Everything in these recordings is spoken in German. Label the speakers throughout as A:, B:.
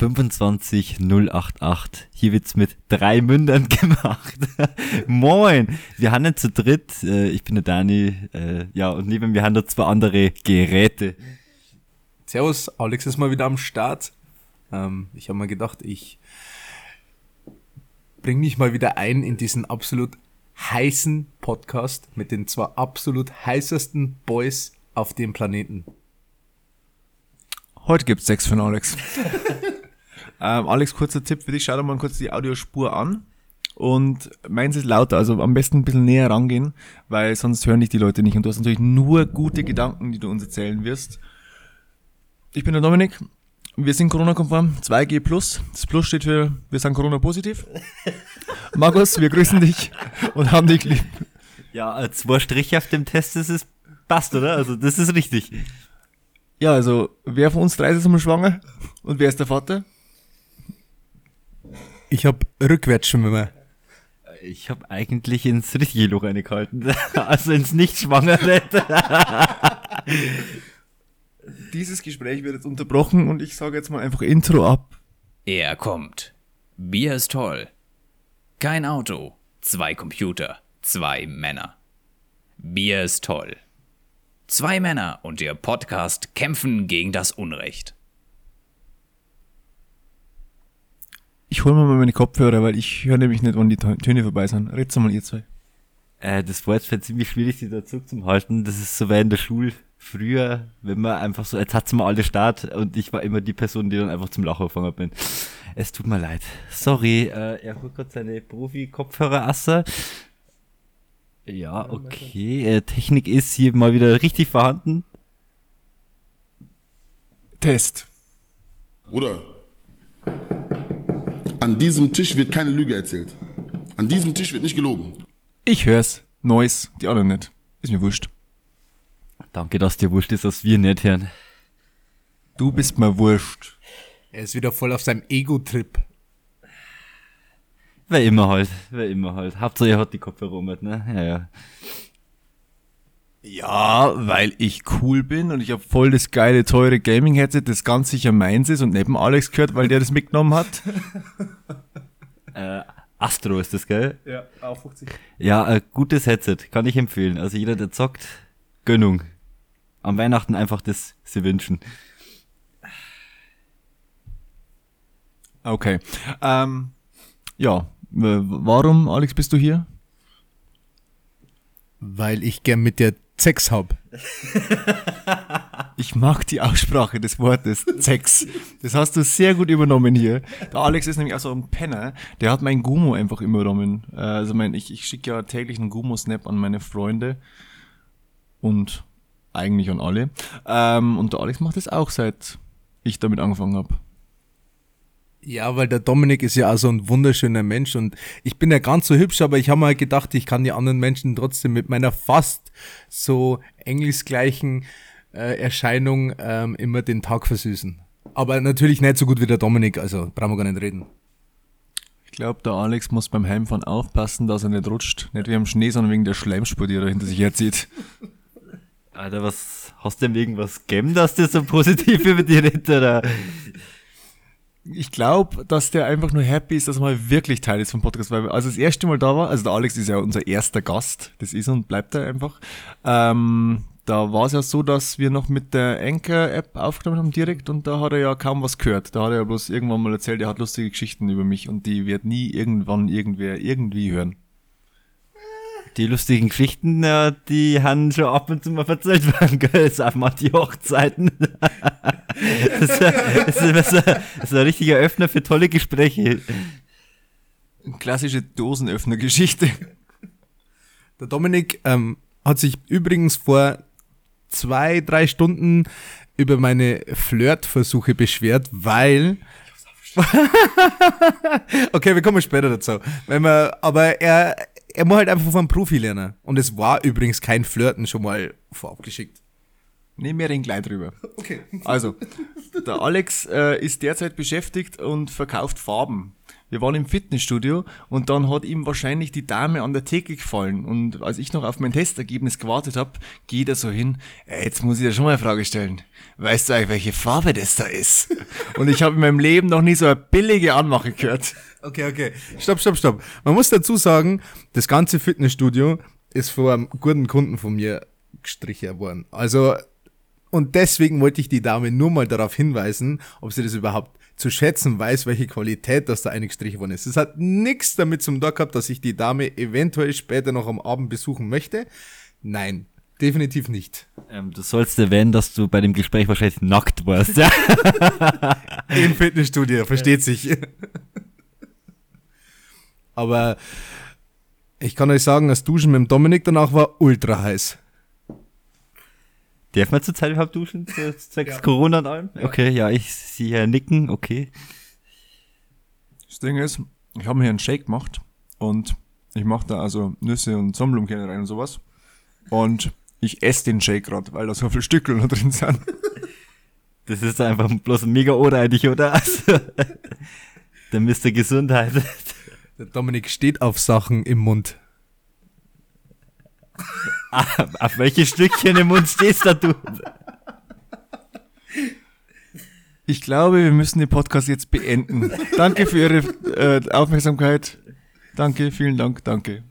A: 25088. Hier wird's mit drei Mündern gemacht. Moin! Wir haben zu dritt. Äh, ich bin der Dani. Äh, ja, und neben mir haben da zwei andere Geräte.
B: Servus, Alex ist mal wieder am Start. Ähm, ich habe mir gedacht, ich bringe mich mal wieder ein in diesen absolut heißen Podcast mit den zwei absolut heißesten Boys auf dem Planeten.
C: Heute gibt's Sex von Alex. ähm, Alex, kurzer Tipp für dich. Schau dir mal kurz die Audiospur an. Und meins ist lauter, also am besten ein bisschen näher rangehen, weil sonst hören dich die Leute nicht. Und du hast natürlich nur gute Gedanken, die du uns erzählen wirst. Ich bin der Dominik. Wir sind Corona-konform, 2G+. Das Plus steht für, wir sind Corona-positiv. Markus, wir grüßen dich und haben dich lieb.
A: Ja, zwei Striche auf dem Test, das ist passt, oder? Also das ist richtig.
C: Ja, also, wer von uns drei ist einmal schwanger? Und wer ist der Vater?
B: Ich habe Rückwärtsschwimmer.
A: Ich habe eigentlich ins richtige Loch reingehalten. Also ins nicht schwangere.
C: Dieses Gespräch wird jetzt unterbrochen und ich sage jetzt mal einfach Intro ab.
D: Er kommt. Bier ist toll. Kein Auto. Zwei Computer. Zwei Männer. Bier ist toll. Zwei Männer und ihr Podcast kämpfen gegen das Unrecht.
C: Ich hole mir mal meine Kopfhörer, weil ich höre nämlich nicht, wann die Töne vorbei sind. Red's mal ihr zwei.
A: Äh, das war jetzt ziemlich schwierig, die dazu zu halten. Das ist so wie in der Schule früher, wenn man einfach so, jetzt hat's mal alle Start und ich war immer die Person, die dann einfach zum Lachen gefangen bin. Es tut mir leid. Sorry, äh, er holt gerade seine Profi-Kopfhörer-Asse. Ja, okay. Äh, Technik ist hier mal wieder richtig vorhanden.
C: Test.
E: Bruder, an diesem Tisch wird keine Lüge erzählt. An diesem Tisch wird nicht gelogen.
C: Ich hör's. Neues, die anderen nicht. Ist mir wurscht.
A: Danke, dass dir wurscht ist, dass wir nicht hören.
C: Du bist mir wurscht.
B: Er ist wieder voll auf seinem Ego-Trip.
A: Wer immer halt, wer immer halt. Hauptsache er hat die Kopfhörer mit, ne? Ja, ja.
C: Ja, weil ich cool bin und ich habe voll das geile, teure Gaming-Headset, das ganz sicher meins ist und neben Alex gehört, weil der das mitgenommen hat.
A: äh, Astro ist das, gell?
C: Ja, auch 50.
A: Ja, ein gutes Headset, kann ich empfehlen. Also jeder, der zockt, Gönnung. Am Weihnachten einfach das sie wünschen.
C: Okay. Ähm, ja, warum, Alex, bist du hier?
B: Weil ich gern mit dir Sex hab.
C: Ich mag die Aussprache des Wortes Sex. Das hast du sehr gut übernommen hier. Der Alex ist nämlich auch so ein Penner. Der hat mein Gumo einfach übernommen. Äh, also mein, ich, ich schicke ja täglich einen Gumo-Snap an meine Freunde. Und eigentlich an alle. Ähm, und der Alex macht das auch, seit ich damit angefangen habe.
B: Ja, weil der Dominik ist ja auch so ein wunderschöner Mensch und ich bin ja ganz so hübsch, aber ich habe mal gedacht, ich kann die anderen Menschen trotzdem mit meiner fast so engelsgleichen äh, Erscheinung ähm, immer den Tag versüßen. Aber natürlich nicht so gut wie der Dominik, also brauchen wir gar nicht reden.
C: Ich glaube, der Alex muss beim Heimfahren aufpassen, dass er nicht rutscht. Nicht wie am Schnee, sondern wegen der Schleimspur, die er hinter sich herzieht.
A: Alter, was hast du denn irgendwas gegeben, dass der so positiv über die redet, oder?
C: Ich glaube, dass der einfach nur happy ist, dass er mal wirklich Teil ist vom Podcast, weil als das erste Mal da war, also der Alex ist ja unser erster Gast, das ist und bleibt er einfach. Ähm, da war es ja so, dass wir noch mit der Anchor-App aufgenommen haben direkt und da hat er ja kaum was gehört. Da hat er ja bloß irgendwann mal erzählt, er hat lustige Geschichten über mich und die wird nie irgendwann irgendwer irgendwie hören
A: die lustigen Geschichten, ja, die haben schon ab und zu mal erzählt werden, gell? Sag mal die Hochzeiten. das, ist, das, ist, das ist ein richtiger Öffner für tolle Gespräche.
C: Klassische Dosenöffner-Geschichte.
B: Der Dominik ähm, hat sich übrigens vor zwei, drei Stunden über meine Flirtversuche beschwert, weil okay, wir kommen später dazu. Wenn wir, aber er, er muss halt einfach von einem Profi lernen. Und es war übrigens kein Flirten schon mal vorab geschickt.
C: Nehmen wir den gleich drüber.
B: Okay.
C: Also, der Alex äh, ist derzeit beschäftigt und verkauft Farben. Wir waren im Fitnessstudio und dann hat ihm wahrscheinlich die Dame an der Theke gefallen. Und als ich noch auf mein Testergebnis gewartet habe, geht er so hin, ey, jetzt muss ich dir schon mal eine Frage stellen. Weißt du eigentlich, welche Farbe das da ist? Und ich habe in meinem Leben noch nie so eine billige Anmache gehört.
B: Okay, okay. Stopp, stopp, stopp. Man muss dazu sagen, das ganze Fitnessstudio ist von einem guten Kunden von mir gestrichen worden. Also, und deswegen wollte ich die Dame nur mal darauf hinweisen, ob sie das überhaupt zu schätzen weiß, welche Qualität das da eingestrichen worden ist. Es hat nichts damit zum Tun gehabt, dass ich die Dame eventuell später noch am Abend besuchen möchte. Nein, definitiv nicht.
A: Ähm, du sollst erwähnen, dass du bei dem Gespräch wahrscheinlich nackt warst. Ja?
B: Im Fitnessstudio, versteht sich. Aber ich kann euch sagen, das Duschen mit dem Dominik danach war ultra heiß.
A: Darf man zurzeit überhaupt duschen? zu- Zwecks Corona und allem? Okay, ja, ich sehe hier nicken, okay.
C: Das Ding ist, ich habe mir hier einen Shake gemacht und ich mache da also Nüsse und Sonnenblumenkerne rein und sowas. Und ich esse den Shake gerade, weil da so viele Stückel noch drin sind.
A: Das ist einfach bloß mega unreinig, oder? Also, der Mr. Gesundheit.
B: Der Dominik steht auf Sachen im Mund.
A: Auf welche Stückchen im Mund stehst da du?
C: Ich glaube, wir müssen den Podcast jetzt beenden. Danke für Ihre äh, Aufmerksamkeit. Danke, vielen Dank, danke.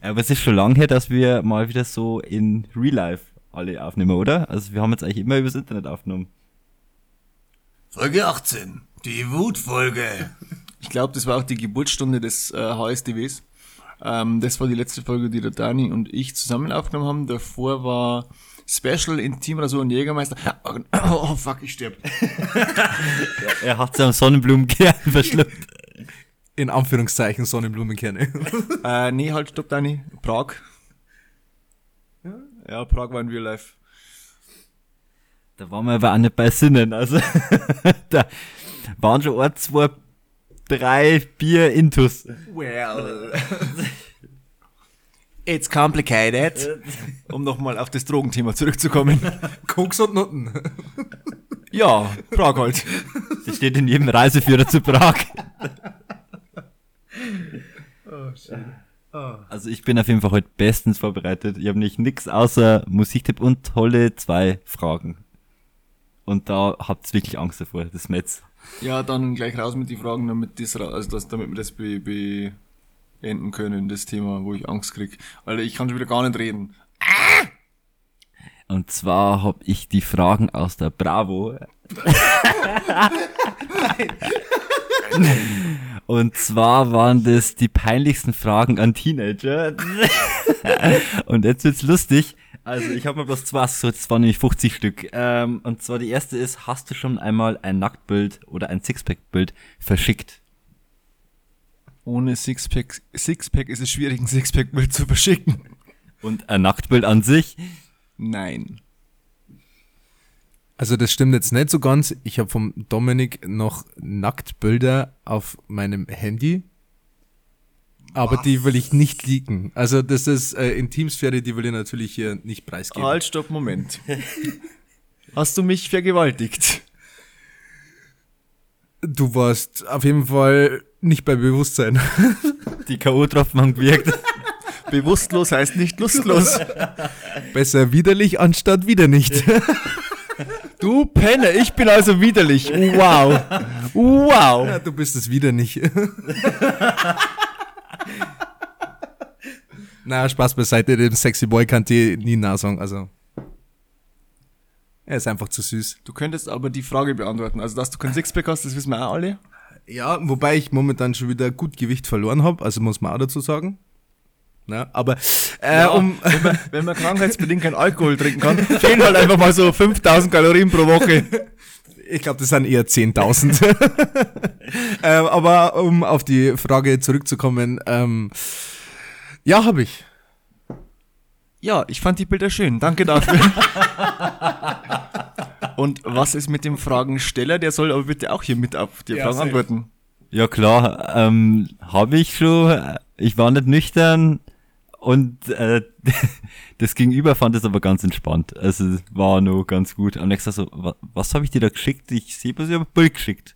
A: Aber es ist schon lang her, dass wir mal wieder so in Real Life alle aufnehmen, oder? Also wir haben jetzt eigentlich immer übers Internet aufgenommen.
F: Folge 18. Die Wutfolge.
C: Ich glaube, das war auch die Geburtsstunde des äh, HSDWs. Ähm, das war die letzte Folge, die der Dani und ich zusammen aufgenommen haben. Davor war Special Intimrasur und Jägermeister. Oh, fuck, ich sterb.
A: Er hat sich am Sonnenblumenkern verschluckt.
B: In Anführungszeichen Sonnenblumenkerne.
C: äh, nee, halt, stopp, Dani. Prag. Ja, Prag war in Real Life.
A: Da waren wir aber auch nicht bei Sinnen. Also da waren schon ein, zwei, drei Bier intus.
C: Well. It's complicated. Um nochmal auf das Drogenthema zurückzukommen.
B: Koks und Nutten.
C: Ja, Prag halt.
A: Das steht in jedem Reiseführer zu Prag. Also ich bin auf jeden Fall heute bestens vorbereitet. Ich habe nicht nix außer Musiktipp und tolle zwei Fragen. Und da habt ihr wirklich Angst davor, das Metz.
C: Ja, dann gleich raus mit die Fragen, damit, das, also das, damit wir das be, be, beenden können, das Thema, wo ich Angst krieg. Weil ich kann schon wieder gar nicht reden.
A: Und zwar habe ich die Fragen aus der Bravo. Und zwar waren das die peinlichsten Fragen an Teenager. Und jetzt wird's lustig. Also ich habe mir bloß zwei so, das waren nämlich 50 Stück. Ähm, und zwar die erste ist, hast du schon einmal ein Nacktbild oder ein Sixpack-Bild verschickt?
C: Ohne Sixpack, Sixpack ist es schwierig, ein Sixpack-Bild zu verschicken.
A: Und ein Nacktbild an sich?
C: Nein.
B: Also das stimmt jetzt nicht so ganz. Ich habe vom Dominik noch Nacktbilder auf meinem Handy. Aber die will ich nicht leaken. Also das ist äh, Intimsphäre, die will ich natürlich hier nicht preisgeben.
C: Halt, stopp, Moment. Hast du mich vergewaltigt?
B: Du warst auf jeden Fall nicht bei Bewusstsein.
A: Die K.O.-Tropfen gewirkt.
C: Bewusstlos heißt nicht lustlos.
B: Besser widerlich anstatt wieder nicht.
C: Du Penner, ich bin also widerlich. Wow. Wow.
B: Ja, du bist es wieder nicht. Na, Spaß beiseite, dem Sexy Boy kann dir nie nah sagen, also. Er ist einfach zu süß.
C: Du könntest aber die Frage beantworten. Also, dass du kein Sixpack hast, das wissen wir auch alle.
B: Ja, wobei ich momentan schon wieder gut Gewicht verloren habe, also muss man auch dazu sagen. Na, aber äh, um,
C: wenn, man, wenn man krankheitsbedingt keinen Alkohol trinken kann, fehlen halt einfach mal so 5000 Kalorien pro Woche.
B: ich glaube, das sind eher 10.000. ähm, aber um auf die Frage zurückzukommen, ähm, ja, habe ich.
C: Ja, ich fand die Bilder schön. Danke dafür. Und was ist mit dem Fragensteller? Der soll aber bitte auch hier mit auf die
B: Ja,
C: Fragen antworten.
A: Ja klar, ähm, habe ich schon. Ich war nicht nüchtern und äh, das Gegenüber fand es aber ganz entspannt. Also es war nur ganz gut. Am nächsten Tag so, wa- was habe ich dir da geschickt? Ich sehe bloß, ich habe ein Bild geschickt.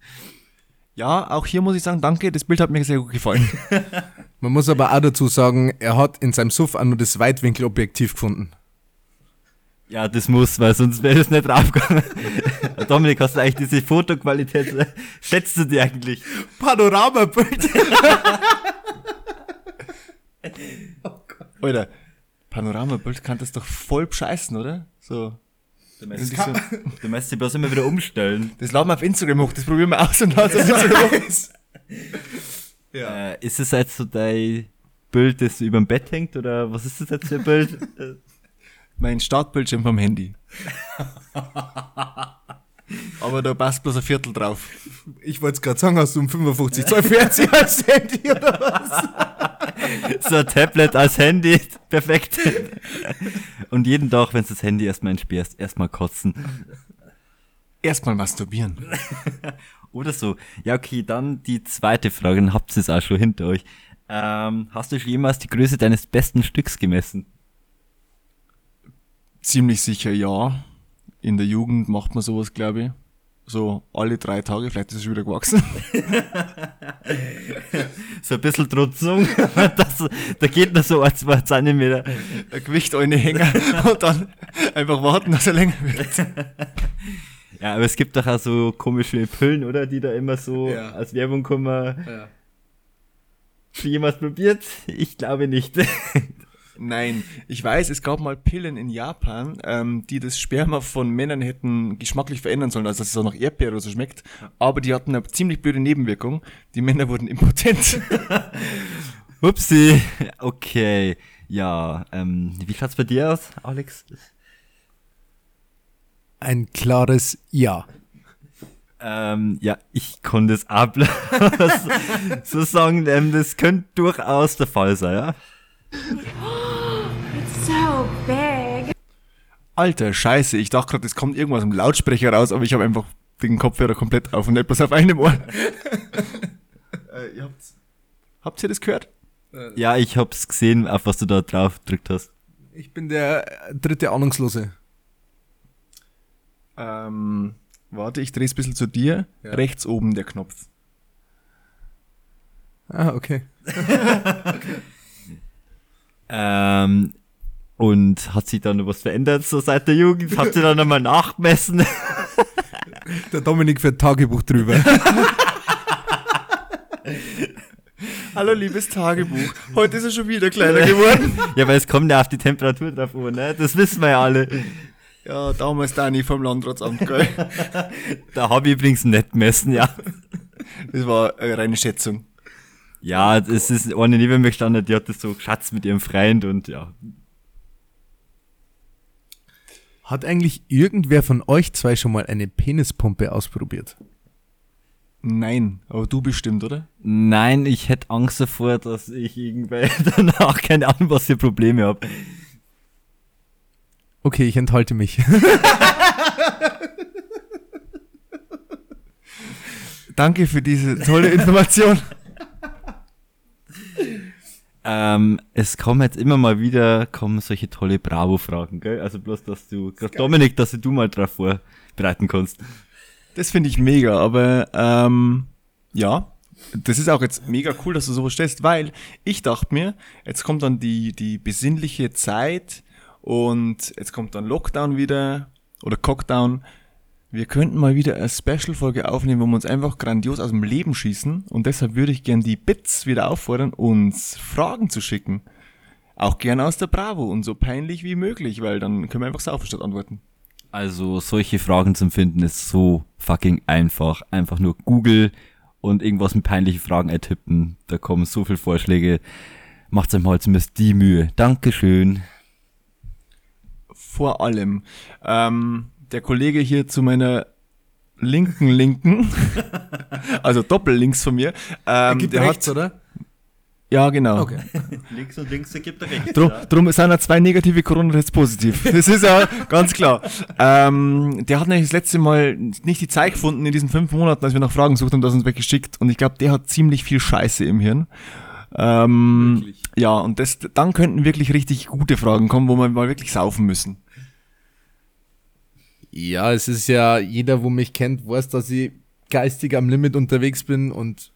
C: Ja, auch hier muss ich sagen, danke, das Bild hat mir sehr gut gefallen.
B: Man muss aber auch dazu sagen, er hat in seinem Suff auch nur das Weitwinkelobjektiv gefunden.
A: Ja, das muss, weil sonst wäre das nicht draufgegangen. Dominik, hast du eigentlich diese Fotoqualität, schätzt du die eigentlich?
B: Panoramabild.
C: Alter, Panoramabild kann das doch voll bescheißen, oder? So.
A: Du musst, du musst dich bloß immer wieder umstellen.
C: Das laden wir auf Instagram hoch, das probieren wir aus und es auf Instagram hoch.
A: Äh, ist es jetzt so dein Bild, das über dem Bett hängt, oder was ist das jetzt für ein Bild?
C: Mein Startbildschirm vom Handy. Aber da passt bloß ein Viertel drauf.
B: Ich wollte es gerade sagen, hast du einen 55 Zoll Fernseher als Handy oder was?
A: so ein Tablet als Handy, perfekt. Und jeden Tag, wenn du das Handy erstmal entsperrst, erstmal kotzen.
C: Erstmal masturbieren.
A: Oder so. Ja, okay, dann die zweite Frage, dann habt ihr es auch schon hinter euch. Ähm, hast du schon jemals die Größe deines besten Stücks gemessen?
C: Ziemlich sicher ja. In der Jugend macht man sowas, glaube ich. So alle drei Tage, vielleicht ist es wieder gewachsen.
A: So ein bisschen Trutzung. das, da geht noch so ein, zwei Zentimeter.
C: Ein Gewicht eine Hänger und dann einfach warten, dass er länger wird.
A: Ja, aber es gibt doch auch so komische Pillen, oder? Die da immer so
B: Ja.
A: als Werbung kommen.
B: Ja.
A: Schon jemals probiert? Ich glaube nicht.
C: Nein, ich weiß, es gab mal Pillen in Japan, ähm, die das Sperma von Männern hätten geschmacklich verändern sollen, also dass es auch nach Erdbeere oder so schmeckt. Aber die hatten eine ziemlich blöde Nebenwirkung. Die Männer wurden impotent.
A: Upsi. Okay. Ja, ähm, wie schaut's bei dir aus, Alex?
B: Ein klares Ja.
A: Ähm, ja, ich konnte es ab so sagen, ähm, das könnte durchaus der Fall sein, ja?
G: It's so big.
C: Alter, scheiße, ich dachte gerade, es kommt irgendwas im Lautsprecher raus, aber ich habe einfach den Kopfhörer komplett auf und etwas auf einem Ohr. äh, ihr habt's, habt ihr das gehört?
A: Ja, ich hab's gesehen, auf was du da drauf gedrückt hast.
B: Ich bin der äh, dritte Ahnungslose.
C: Ähm, warte, ich drehe es ein bisschen zu dir.
B: Ja.
C: Rechts oben der Knopf.
B: Ah, okay.
A: Ähm, und hat sich da noch was verändert, so seit der Jugend? Habt ihr da nochmal nachgemessen?
B: Der Dominik führt Tagebuch drüber.
C: Hallo, liebes Tagebuch. Heute ist er schon wieder kleiner geworden.
A: ja, weil es kommt ja auf die Temperatur drauf an, ne? Das wissen wir ja alle.
C: ja, damals Dani vom Landratsamt, gell?
A: Da habe ich übrigens nicht gemessen, ja.
C: Das war eine reine Schätzung.
A: Ja, das ist eine neben mir gestanden, die hat das so geschätzt mit ihrem Freund und ja.
B: Hat eigentlich irgendwer von euch zwei schon mal eine Penispumpe ausprobiert?
C: Nein, aber du bestimmt, oder?
A: Nein, ich hätte Angst davor, dass ich irgendwie danach keine Ahnung, was für Probleme habe.
B: Okay, ich enthalte mich.
C: Danke für diese tolle Information.
A: Ähm, es kommen jetzt immer mal wieder kommen solche tolle Bravo-Fragen, gell? Also bloß, dass du, gerade Dominik, dass du mal drauf vorbereiten kannst.
C: Das finde ich mega, aber ähm, ja, das ist auch jetzt mega cool, dass du sowas stellst, weil ich dachte mir, jetzt kommt dann die, die besinnliche Zeit und jetzt kommt dann Lockdown wieder oder Cockdown. Wir könnten mal wieder eine Special-Folge aufnehmen, wo wir uns einfach grandios aus dem Leben schießen und deshalb würde ich gern die Bits wieder auffordern, uns Fragen zu schicken. Auch gern aus der Bravo und so peinlich wie möglich, weil dann können wir einfach saufen statt antworten.
A: Also solche Fragen zum Finden ist so fucking einfach. Einfach nur Google und irgendwas mit peinlichen Fragen eintippen. Da kommen so viele Vorschläge. Macht's euch mal zumindest die Mühe. Dankeschön.
C: vor allem. Ähm, der Kollege hier zu meiner linken Linken, also doppellinks von mir, ähm, der hat,
B: oder?
C: ja genau.
B: Okay.
A: Links und links ergibt rechts.
C: Drum, drum sind ja zwei negative Corona-Tests positiv. Das ist ja ganz klar. Ähm, der hat nämlich das letzte Mal nicht die Zeit gefunden in diesen fünf Monaten, als wir nach Fragen gesucht haben, das uns weggeschickt. Und ich glaube, der hat ziemlich viel Scheiße im Hirn. Ähm, ja, und das, dann könnten wirklich richtig gute Fragen kommen, wo wir mal wirklich saufen müssen.
B: Ja, es ist ja, jeder, wo mich kennt, weiß, dass ich geistig am Limit unterwegs bin und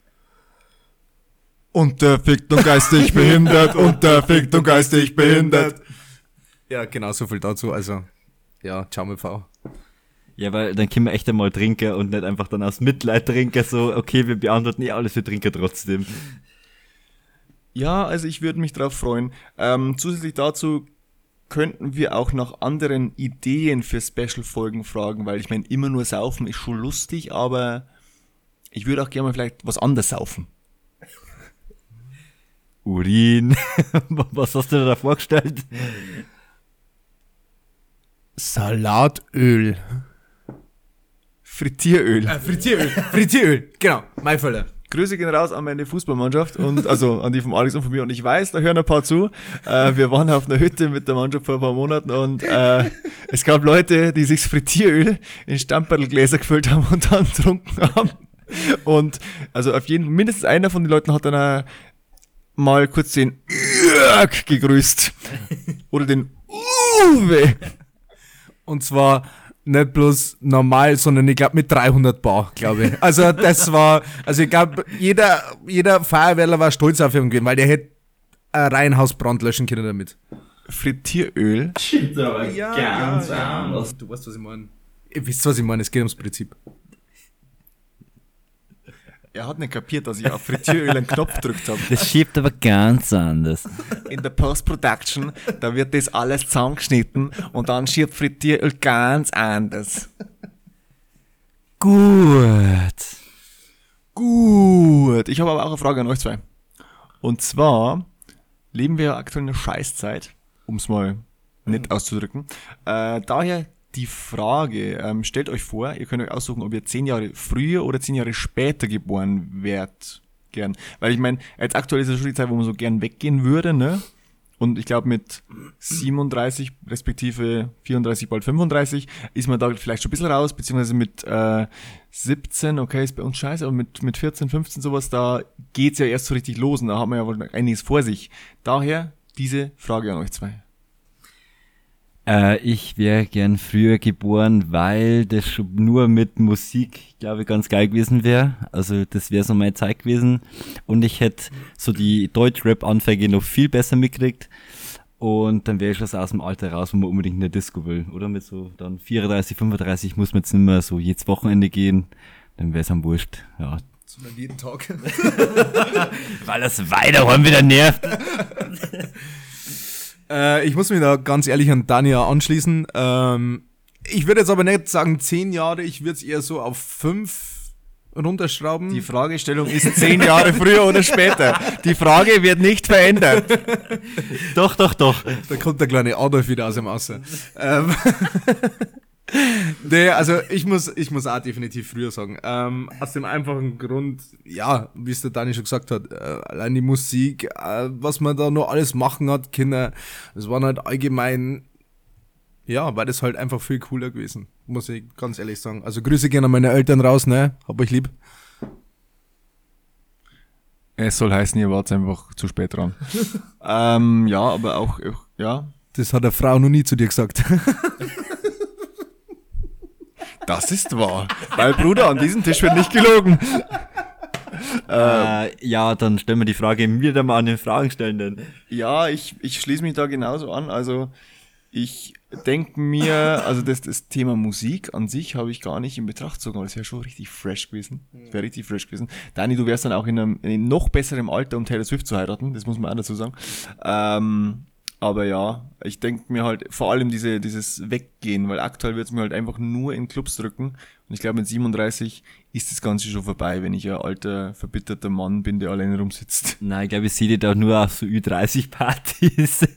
C: Unterfickt und geistig behindert, unterfickt und geistig behindert.
B: ja, genau so viel dazu. Also, ja, ciao mit V.
A: Ja, weil dann können wir echt einmal trinken und nicht einfach dann aus Mitleid trinken, so, okay, wir beantworten eh alles, wir trinken trotzdem.
C: Ja, also ich würde mich drauf freuen. Ähm, zusätzlich dazu könnten wir auch nach anderen Ideen für Special-Folgen fragen, weil ich meine, immer nur saufen ist schon lustig, aber ich würde auch gerne mal vielleicht was anderes saufen.
A: Urin. Was hast du dir da vorgestellt?
B: Salatöl.
C: Frittieröl.
B: Äh, Frittieröl. Frittieröl. Genau, mein Falle.
C: Grüße gehen raus an meine Fußballmannschaft und also an die vom Alex und von mir. Und ich weiß, da hören ein paar zu. Äh, wir waren auf einer Hütte mit der Mannschaft vor ein paar Monaten und äh, es gab Leute, die sich das Frittieröl in Stamperlgläser gefüllt haben und dann getrunken haben. Und also auf jeden mindestens einer von den Leuten hat dann mal kurz den Jörg gegrüßt. Oder den Uwe.
B: Und zwar nicht bloß normal, sondern ich glaube mit 300 Bar, glaube ich. Also das war, also ich glaube, jeder, jeder Feuerwehrler war stolz auf ihn gewesen, weil der hätte ein Reihenhausbrand löschen können damit.
C: Frittieröl.
B: Ja, ganz anders. Du weißt, was ich meine. Ihr wisst, was ich meine, es geht ums Prinzip.
C: Er hat nicht kapiert, dass ich auf Frittieröl einen Knopf gedrückt habe.
A: Das schiebt aber ganz anders.
C: in der Post-Production, da wird das alles zusammengeschnitten und dann schiebt Frittieröl ganz anders.
A: Gut.
C: Gut, ich habe aber auch eine Frage an euch zwei. Und zwar leben wir aktuell in einer Scheißzeit, um es mal nett auszudrücken. Äh, daher die Frage, ähm, stellt euch vor, ihr könnt euch aussuchen, ob ihr zehn Jahre früher oder zehn Jahre später geboren werdet. Gern. Weil ich meine, jetzt aktuell ist es schon die Zeit, wo man so gern weggehen würde, ne? Und ich glaube, mit 37 respektive 34, bald 35 ist man da vielleicht schon ein bisschen raus, beziehungsweise mit äh, 17, okay, ist bei uns scheiße, aber mit, mit 14, 15 sowas, da geht's ja erst so richtig los und da hat man ja wohl einiges vor sich. Daher diese Frage an euch zwei.
A: Äh, ich wäre gern früher geboren, weil das schon nur mit Musik, glaube ich, ganz geil gewesen wäre. Also das wäre so meine Zeit gewesen. Und ich hätte so die Deutsch-Rap-Anfänge noch viel besser mitgekriegt. Und dann wäre ich schon aus dem Alter raus, wo man unbedingt eine Disco will. Oder mit so dann 34, 35 muss man jetzt nicht mehr so jedes Wochenende gehen. Dann wäre es am wurscht. Ja.
B: Sondern jeden Tag.
A: Weil das Weiterhorn wieder nervt.
B: Äh, ich muss mich da ganz ehrlich an Dania anschließen. Ähm, ich würde jetzt aber nicht sagen zehn Jahre, ich würde es eher so auf fünf runterschrauben.
C: Die Fragestellung ist zehn Jahre früher oder später. Die Frage wird nicht verändert.
A: Doch, doch, doch.
B: da kommt der kleine Adolf wieder aus dem Außer. Ähm, nee, also ich muss, ich muss auch definitiv früher sagen. Ähm, aus dem einfachen Grund, ja, wie es der Dani schon gesagt hat, äh, allein die Musik, äh, was man da noch alles machen hat, Kinder, das waren halt allgemein, ja, war das halt einfach viel cooler gewesen, muss ich ganz ehrlich sagen. Also Grüße gerne an meine Eltern raus, ne? Hab euch lieb.
C: Es soll heißen, ihr wart einfach zu spät dran. ähm, ja, aber auch, ja,
B: Das hat eine Frau noch nie zu dir gesagt.
C: das ist wahr. Weil, Bruder, an diesem Tisch wird nicht gelogen.
A: Äh, ja, dann stellen wir die Frage wieder mal an den Fragenstellenden.
C: Ja, ich, ich schließe mich da genauso an. Also ich denke mir, also das, das Thema Musik an sich habe ich gar nicht in Betracht gezogen, aber das wäre schon richtig fresh gewesen. Das wäre richtig fresh gewesen. Dani, du wärst dann auch in einem, in einem noch besseren Alter, um Taylor Swift zu heiraten, das muss man auch dazu sagen. Ähm, aber ja, ich denke mir halt vor allem diese, dieses Weggehen, weil aktuell wird es mir halt einfach nur in Clubs drücken. Und ich glaube, mit 37 ist das Ganze schon vorbei, wenn ich ein alter, verbitterter Mann bin, der alleine rumsitzt.
A: Nein, ich glaube, ich sehe die da nur auf so Ü30-Partys.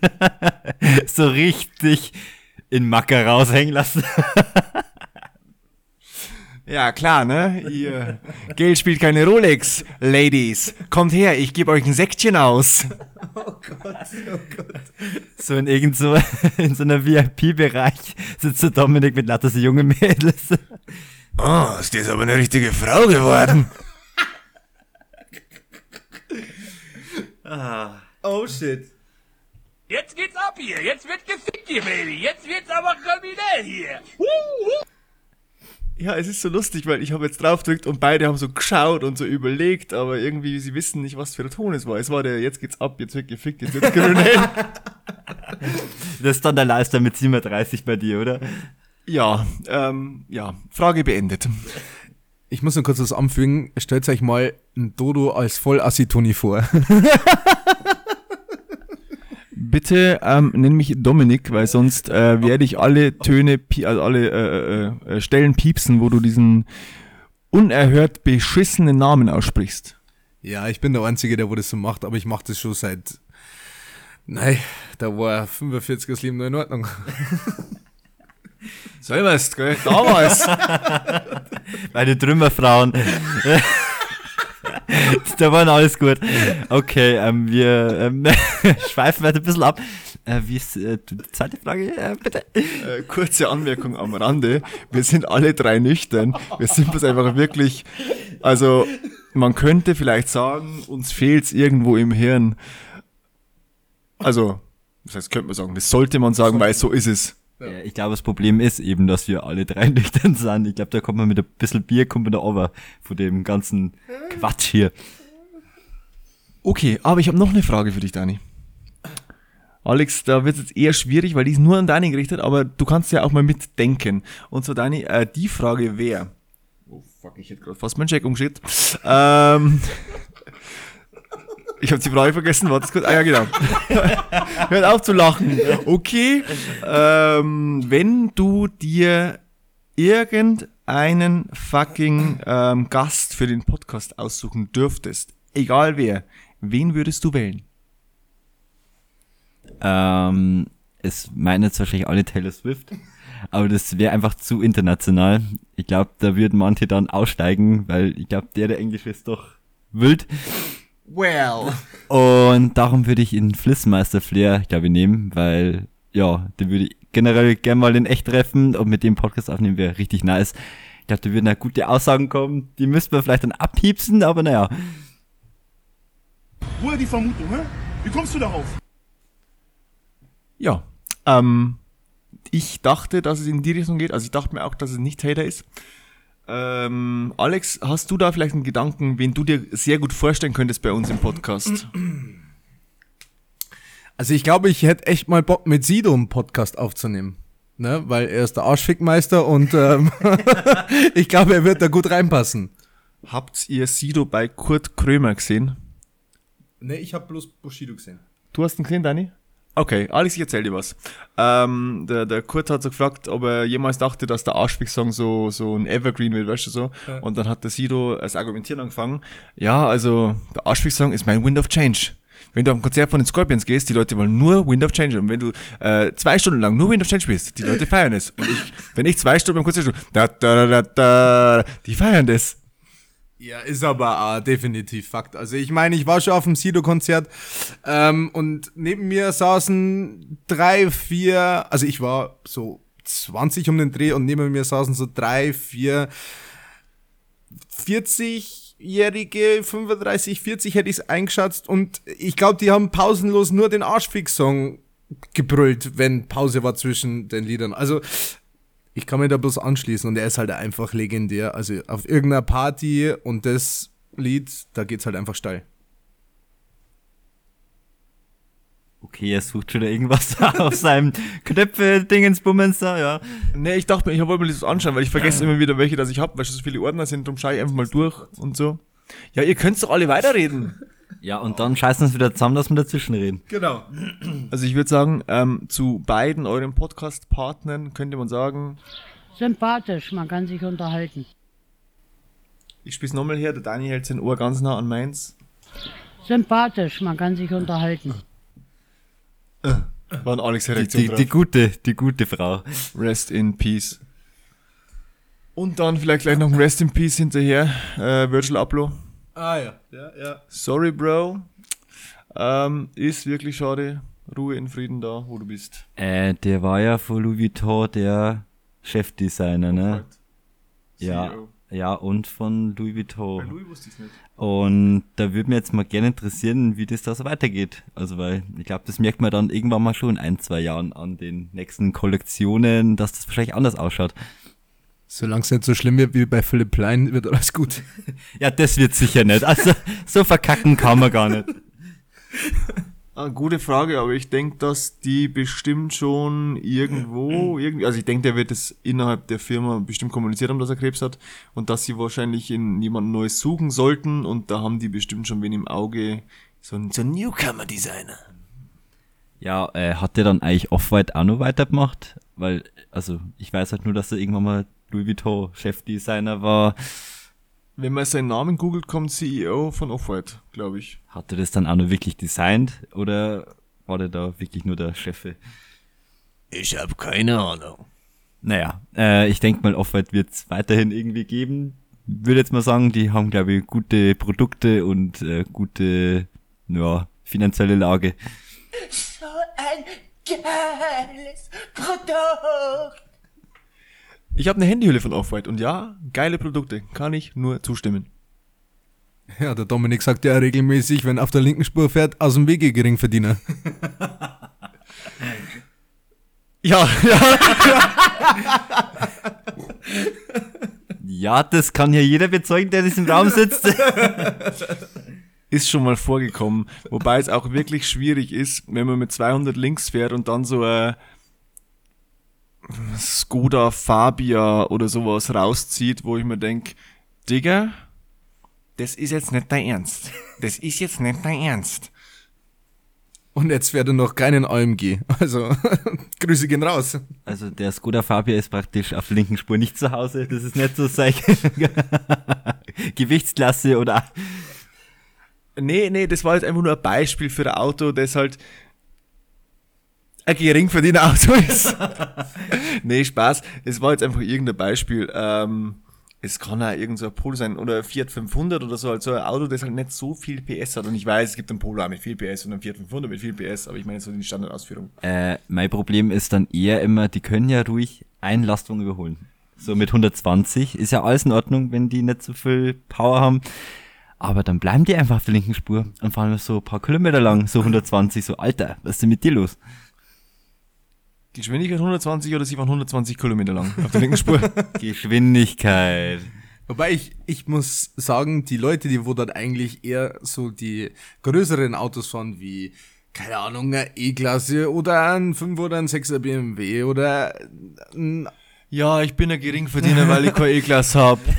A: so richtig in Macker raushängen lassen.
C: Ja, klar, ne? Ihr Geld spielt keine Rolex, Ladies. Kommt her, ich gebe euch ein Säckchen aus.
A: So in irgend so, in so einer VIP-Bereich sitzt der Dominik mit lauter so junge Mädels.
F: Oh, ist jetzt aber eine richtige Frau geworden.
B: Oh shit.
H: Jetzt geht's ab hier. Jetzt wird gefickt hier, Baby. Jetzt wird's aber kriminell hier.
C: Ja, es ist so lustig, weil ich habe jetzt draufgedrückt und beide haben so geschaut und so überlegt, aber irgendwie, sie wissen nicht, was für ein Ton es war. Es war der, jetzt geht's ab, jetzt wird gefickt, jetzt wird's Grenade.
A: Das ist dann der Leister mit 37 bei dir, oder?
C: ja, ähm, ja, Frage beendet.
B: Ich muss noch kurz was anfügen. Stellt euch mal ein Dodo als Vollassitoni vor.
C: Bitte ähm, nenn mich Dominik, weil sonst äh, werde ich alle Töne, also alle äh, äh, äh, Stellen piepsen, wo du diesen unerhört beschissenen Namen aussprichst.
B: Ja, ich bin der Einzige, der wo das so macht, aber ich mache das schon seit. Nein, da war 45 das Leben noch in Ordnung.
C: Selberst, gell? Damals.
A: Meine Trümmerfrauen. da waren alles gut. Okay, ähm, wir ähm, schweifen weiter ein bisschen ab. Äh, wie ist äh, die zweite Frage, äh, bitte?
C: äh, kurze Anmerkung am Rande. Wir sind alle drei nüchtern. Wir sind bloß einfach wirklich, also man könnte vielleicht sagen, uns fehlt's irgendwo im Hirn. Also, das heißt, könnte man sagen, das sollte man sagen, weil so ist es.
A: Ja, ich glaube, das Problem ist eben, dass wir alle drei nüchtern sind. Ich glaube, da kommt man mit ein bisschen Bier, kommt man da over von dem ganzen Quatsch hier.
C: Okay, aber ich habe noch eine Frage für dich, Dani. Alex, da wird jetzt eher schwierig, weil die ist nur an Dani gerichtet, aber du kannst ja auch mal mitdenken. Und zwar, Dani, äh, die Frage wäre. Oh fuck, ich hätte gerade fast meinen Check umgeschickt. Ähm, ich habe die Frage vergessen, warte kurz. Ah ja, genau. Hört auf zu lachen. Okay. Ähm, wenn du dir irgendeinen fucking ähm, Gast für den Podcast aussuchen dürftest, egal wer, wen würdest du wählen?
A: Ähm, es meinen jetzt wahrscheinlich alle Taylor Swift, aber das wäre einfach zu international. Ich glaube, da würden manche dann aussteigen, weil ich glaube, der, der Englisch ist doch wild.
C: Well.
A: Und darum würde ich ihn Flissmeister Flair, glaube ich, nehmen, weil, ja, den würde ich generell gerne mal in echt treffen und mit dem Podcast aufnehmen wäre richtig nice. Ich glaube, da würden da gute Aussagen kommen, die müssten wir vielleicht dann abhiepsen, aber naja.
I: Woher die Vermutung, hä? Wie kommst du darauf?
C: Ja. Ähm, ich dachte, dass es in die Richtung geht. Also ich dachte mir auch, dass es nicht Taylor ist. Ähm, Alex, hast du da vielleicht einen Gedanken, wen du dir sehr gut vorstellen könntest bei uns im Podcast?
B: Also ich glaube, ich hätte echt mal Bock mit Sido einen Podcast aufzunehmen. Ne? Weil er ist der Arschfickmeister und ähm, ich glaube, er wird da gut reinpassen.
C: Habt ihr Sido bei Kurt Krömer gesehen?
B: Ne, ich habe bloß Bushido gesehen.
C: Du hast ihn gesehen, Dani? Okay, Alex, ich erzähl dir was. Ähm, der, der Kurt hat so gefragt, ob er jemals dachte, dass der Arschfick-Song so, so ein Evergreen wird, weißt du so. Und dann hat der Sido als Argumentieren angefangen. Ja, also, der Arschfick-Song ist mein Wind of Change. Wenn du auf ein Konzert von den Scorpions gehst, die Leute wollen nur Wind of Change. Und wenn du äh, zwei Stunden lang nur Wind of Change spielst, die Leute feiern es. Und ich, wenn ich zwei Stunden beim Konzert spiele, da, da, da, da, die feiern das.
B: Ja, ist aber äh, definitiv Fakt. Also ich meine, ich war schon auf dem Sido-Konzert ähm, und neben mir saßen drei, vier, also ich war so 20 um den Dreh und neben mir saßen so drei, vier 40-jährige, 35, 40 hätte ich es eingeschätzt und ich glaube, die haben pausenlos nur den Arschfix-Song gebrüllt, wenn Pause war zwischen den Liedern. Also ich kann mir da bloß anschließen und er ist halt einfach legendär. Also auf irgendeiner Party und das Lied, da geht's halt einfach steil.
A: Okay, er sucht schon irgendwas auf seinem Knöpfe-Dingensbummens da, ja.
C: Nee, ich dachte mir, ich wollte mir das anschauen, weil ich vergesse immer wieder, welche das ich habe, weil schon so viele Ordner sind, drum schaue ich einfach mal durch und so. Ja, ihr könnt doch alle weiterreden.
A: Ja, und dann scheißen wir uns wieder zusammen, dass wir dazwischen reden.
B: Genau.
C: Also ich würde sagen, ähm, zu beiden euren Podcast-Partnern könnte man sagen,
G: Sympathisch, man kann sich unterhalten.
C: ich spiel's nochmal her, der Dani hält sein Ohr ganz nah an meins.
G: Sympathisch, man kann sich unterhalten.
C: War ein Alex
A: Die,
C: Reaktion
A: die,
C: drauf.
A: die gute, die gute Frau.
C: Rest in Peace. Und dann vielleicht gleich noch ein Rest in Peace hinterher, äh, Virgil Abloh.
B: Ah ja, ja, ja.
C: Sorry, Bro. Ähm, ist wirklich schade. Ruhe in Frieden da, wo du bist.
A: Äh, der war ja von Louis Vuitton der Chefdesigner, ne? Ja,
C: CEO.
A: ja, und von Louis Vuitton.
C: Louis wusste ich's nicht.
A: Und da würde mir jetzt mal gerne interessieren, wie das da so weitergeht. Also, weil ich glaube, das merkt man dann irgendwann mal schon in ein, zwei Jahren an den nächsten Kollektionen, dass das wahrscheinlich anders ausschaut.
B: Solange es nicht so schlimm wird wie bei Philipp Plein, wird alles gut.
A: Ja, das wird sicher nicht. Also, so verkacken kann man gar nicht.
C: Ah, gute Frage, aber ich denke, dass die bestimmt schon irgendwo, irgendwie, also ich denke, der wird es innerhalb der Firma bestimmt kommuniziert haben, dass er Krebs hat und dass sie wahrscheinlich in jemand Neues suchen sollten und da haben die bestimmt schon wen im Auge, so ein, so ein Newcomer-Designer.
A: Ja, äh, hat der dann eigentlich Off-White auch noch weitergemacht? Weil, also, ich weiß halt nur, dass er irgendwann mal Louis Vuitton Chefdesigner war.
C: Wenn man seinen Namen googelt, kommt CEO von Off-White, glaube ich.
A: Hat er das dann auch noch wirklich designt? Oder war der da wirklich nur der Chefe?
F: Ich hab keine Ahnung.
A: Naja, äh, ich denke mal, Off-White wird es weiterhin irgendwie geben. Würde jetzt mal sagen, die haben, glaube ich, gute Produkte und äh, gute, ja, finanzielle Lage.
J: So ein geiles Produkt.
C: Ich habe eine Handyhülle von Off-White und ja, geile Produkte, kann ich nur zustimmen.
B: Ja, der Dominik sagt ja regelmäßig, wenn er auf der linken Spur fährt, aus dem Wege Geringverdiener.
C: Ja, ja.
A: Ja, das kann ja jeder bezeugen, der in diesem Raum sitzt.
C: ist schon mal vorgekommen. Wobei es auch wirklich schwierig ist, wenn man mit 200 links fährt und dann so ein Skoda Fabia oder sowas rauszieht, wo ich mir denk, Digga, das ist jetzt nicht dein Ernst. Das ist jetzt nicht dein Ernst.
B: Und jetzt fährt er noch keinen AMG. Also, Grüße gehen raus.
A: Also der Skoda Fabia ist praktisch auf linken Spur nicht zu Hause. Das ist nicht so sein Gewichtsklasse oder
C: Nee, nee, das war jetzt einfach nur ein Beispiel für ein Auto, das halt ein geringverdiener Auto ist. nee, Spaß. Es war jetzt einfach irgendein Beispiel. Ähm, es kann auch irgend so Polo sein oder Fiat 500 oder so, halt so ein Auto, das halt nicht so viel PS hat. Und ich weiß, es gibt einen Polo auch mit viel PS und einen Fiat 500 mit viel PS, aber ich meine so die Standardausführung.
A: Äh, mein Problem ist dann eher immer, die können ja ruhig einen Lastwagen überholen. So mit 120 ist ja alles in Ordnung, wenn die nicht so viel Power haben. Aber dann bleiben die einfach auf der linken Spur und fahren so ein paar Kilometer lang, so 120, so Alter, was ist denn mit dir los?
C: Geschwindigkeit 120 oder sie waren 120 Kilometer lang auf der linken Spur.
A: Geschwindigkeit.
B: Wobei ich, ich muss sagen, die Leute, die wo dann eigentlich eher so die größeren Autos fahren, wie, keine Ahnung, eine E-Klasse oder ein 5 oder ein 6er BMW oder ein
C: ja, ich bin ein Geringverdiener, weil ich keine E-Klasse hab.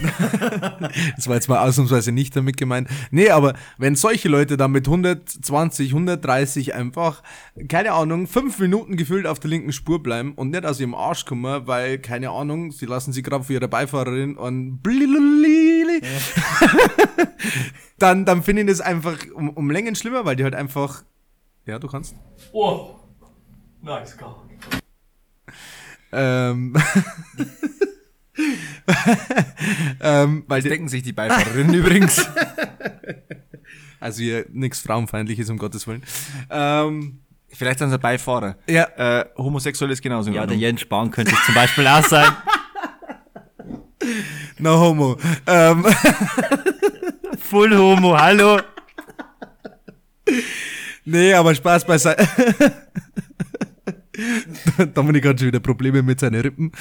B: Das war jetzt mal ausnahmsweise nicht damit gemeint. Nee, aber wenn solche Leute dann mit 120, 130 einfach, keine Ahnung, fünf Minuten gefühlt auf der linken Spur bleiben und nicht aus ihrem Arsch kommen, weil, keine Ahnung, sie lassen sie gerade für ihre Beifahrerin und blililili, dann, dann finde ich das einfach um, um Längen schlimmer, weil die halt einfach, ja, du kannst.
H: Oh, nice car.
B: Ähm, ähm, weil
C: Das denken sich die Beifahrerinnen übrigens.
B: also hier nichts Frauenfeindliches, um Gottes Willen. Ähm,
C: Vielleicht sind sie Beifahrer.
B: ja,
C: Äh, homosexuell ist genauso
A: Ja, der. Jens Spahn könnte es zum Beispiel auch sein.
B: no homo. Ähm,
A: Full Homo, hallo.
B: nee, aber Spaß beiseite. Dominik hat schon wieder Probleme mit seinen Rippen.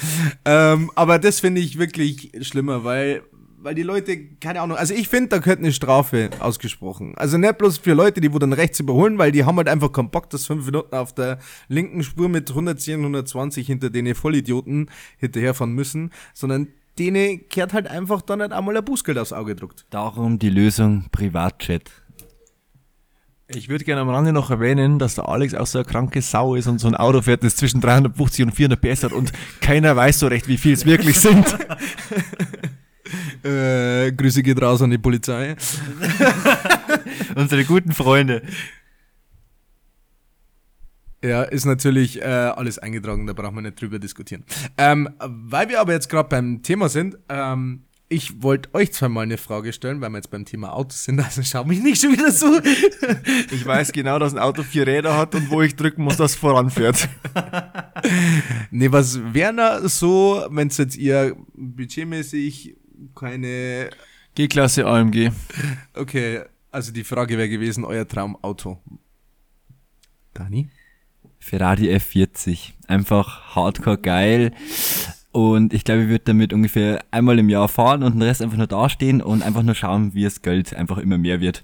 B: Ähm, aber das finde ich wirklich schlimmer, weil, weil die Leute, keine Ahnung, also ich finde, da gehört eine Strafe ausgesprochen. Also nicht bloß für Leute, die wo dann rechts überholen, weil die haben halt einfach keinen Bock, dass fünf Minuten auf der linken Spur mit 110, 120 hinter denen Vollidioten hinterherfahren müssen, sondern denen kehrt halt einfach dann nicht einmal ein Bußgeld aufs Auge gedruckt.
A: Darum die Lösung Privatjet.
C: Ich würde gerne am Rande noch erwähnen, dass der Alex auch so eine kranke Sau ist und so ein Auto fährt, das zwischen 350 und 400 PS hat und keiner weiß so recht, wie viel es wirklich sind.
B: Äh, Grüße geht raus an die Polizei.
A: Unsere guten Freunde.
B: Ja, ist natürlich äh, alles eingetragen, da brauchen wir nicht drüber diskutieren. Ähm, weil wir aber jetzt gerade beim Thema sind, ähm, ich wollte euch zweimal eine Frage stellen, weil wir jetzt beim Thema Autos sind, also schau mich nicht schon wieder so.
C: Ich weiß genau, dass ein Auto vier Räder hat und wo ich drücken muss, dass es voranfährt.
B: nee, was wäre da so, wenn es jetzt ihr budgetmäßig keine,
C: G-Klasse AMG.
B: okay, also die Frage wäre gewesen, euer Traumauto. Dani?
A: Ferrari F40. Einfach hardcore geil. Und ich glaube, ich würde damit ungefähr einmal im Jahr fahren und den Rest einfach nur dastehen und einfach nur schauen, wie das Geld einfach immer mehr wird.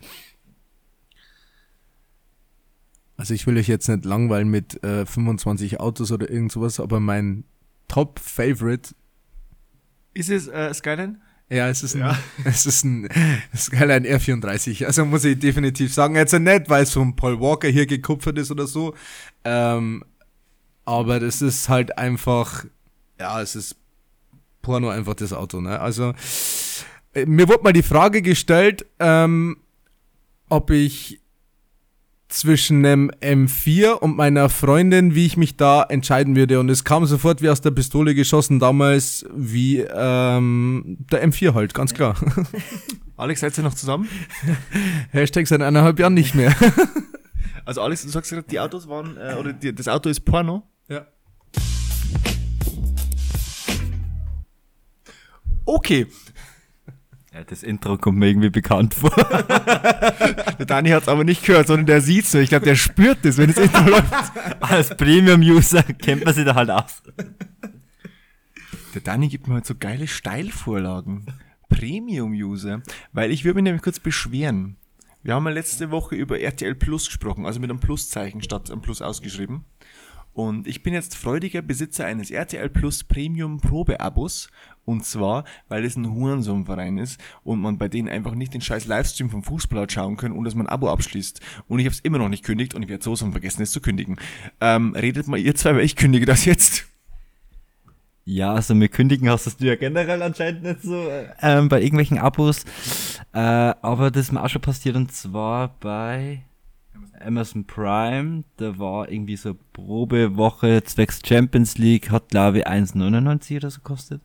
B: Also ich will euch jetzt nicht langweilen mit äh, 25 Autos oder irgend sowas, aber mein Top-Favorite,
C: Ist es äh, Skyline?
B: ja, es ist ein, es ist ein Skyline R34. Also muss ich definitiv sagen, jetzt nicht, weil es von Paul Walker hier gekupfert ist oder so, ähm, aber das ist halt einfach, ja, es ist Porno einfach das Auto, ne? Also äh, mir wurde mal die Frage gestellt, ähm, ob ich zwischen einem M4 und meiner Freundin, wie ich mich da entscheiden würde. Und es kam sofort wie aus der Pistole geschossen, damals wie ähm, der M4 halt, ganz klar.
C: Alex, seid ihr noch zusammen?
B: Hashtag seit eineinhalb Jahren nicht mehr.
C: Also Alex, du sagst gerade, die Autos waren, äh, oder die, das Auto ist Porno.
B: Ja.
C: Okay.
A: Ja, das Intro kommt mir irgendwie bekannt vor.
C: Der Dani hat es aber nicht gehört, sondern der sieht's nur. Ich glaube, der spürt das, wenn das Intro läuft.
A: Als Premium-User kennt man sich da halt aus.
C: Der Dani gibt mir halt so geile Steilvorlagen. Premium-User. Weil ich würde mich nämlich kurz beschweren. Wir haben ja letzte Woche über RTL Plus gesprochen, also mit einem Pluszeichen statt einem Plus ausgeschrieben. Und ich bin jetzt freudiger Besitzer eines RTL Plus Premium Probeabos. Und zwar, weil es ein Hurensohnverein ist und man bei denen einfach nicht den scheiß Livestream vom Fußball hat schauen können und dass man ein Abo abschließt. Und ich habe es immer noch nicht kündigt und ich werde so vergessen, es zu kündigen. Ähm, redet mal ihr zwei, weil ich kündige das jetzt.
A: Ja, also mit Kündigen hast du ja generell anscheinend nicht so äh, ähm, bei irgendwelchen Abos. Äh, aber das ist mir auch schon passiert und zwar bei Amazon Prime. Da war irgendwie so Probewoche zwecks Champions League, hat glaube ich 1,99 oder so kostet.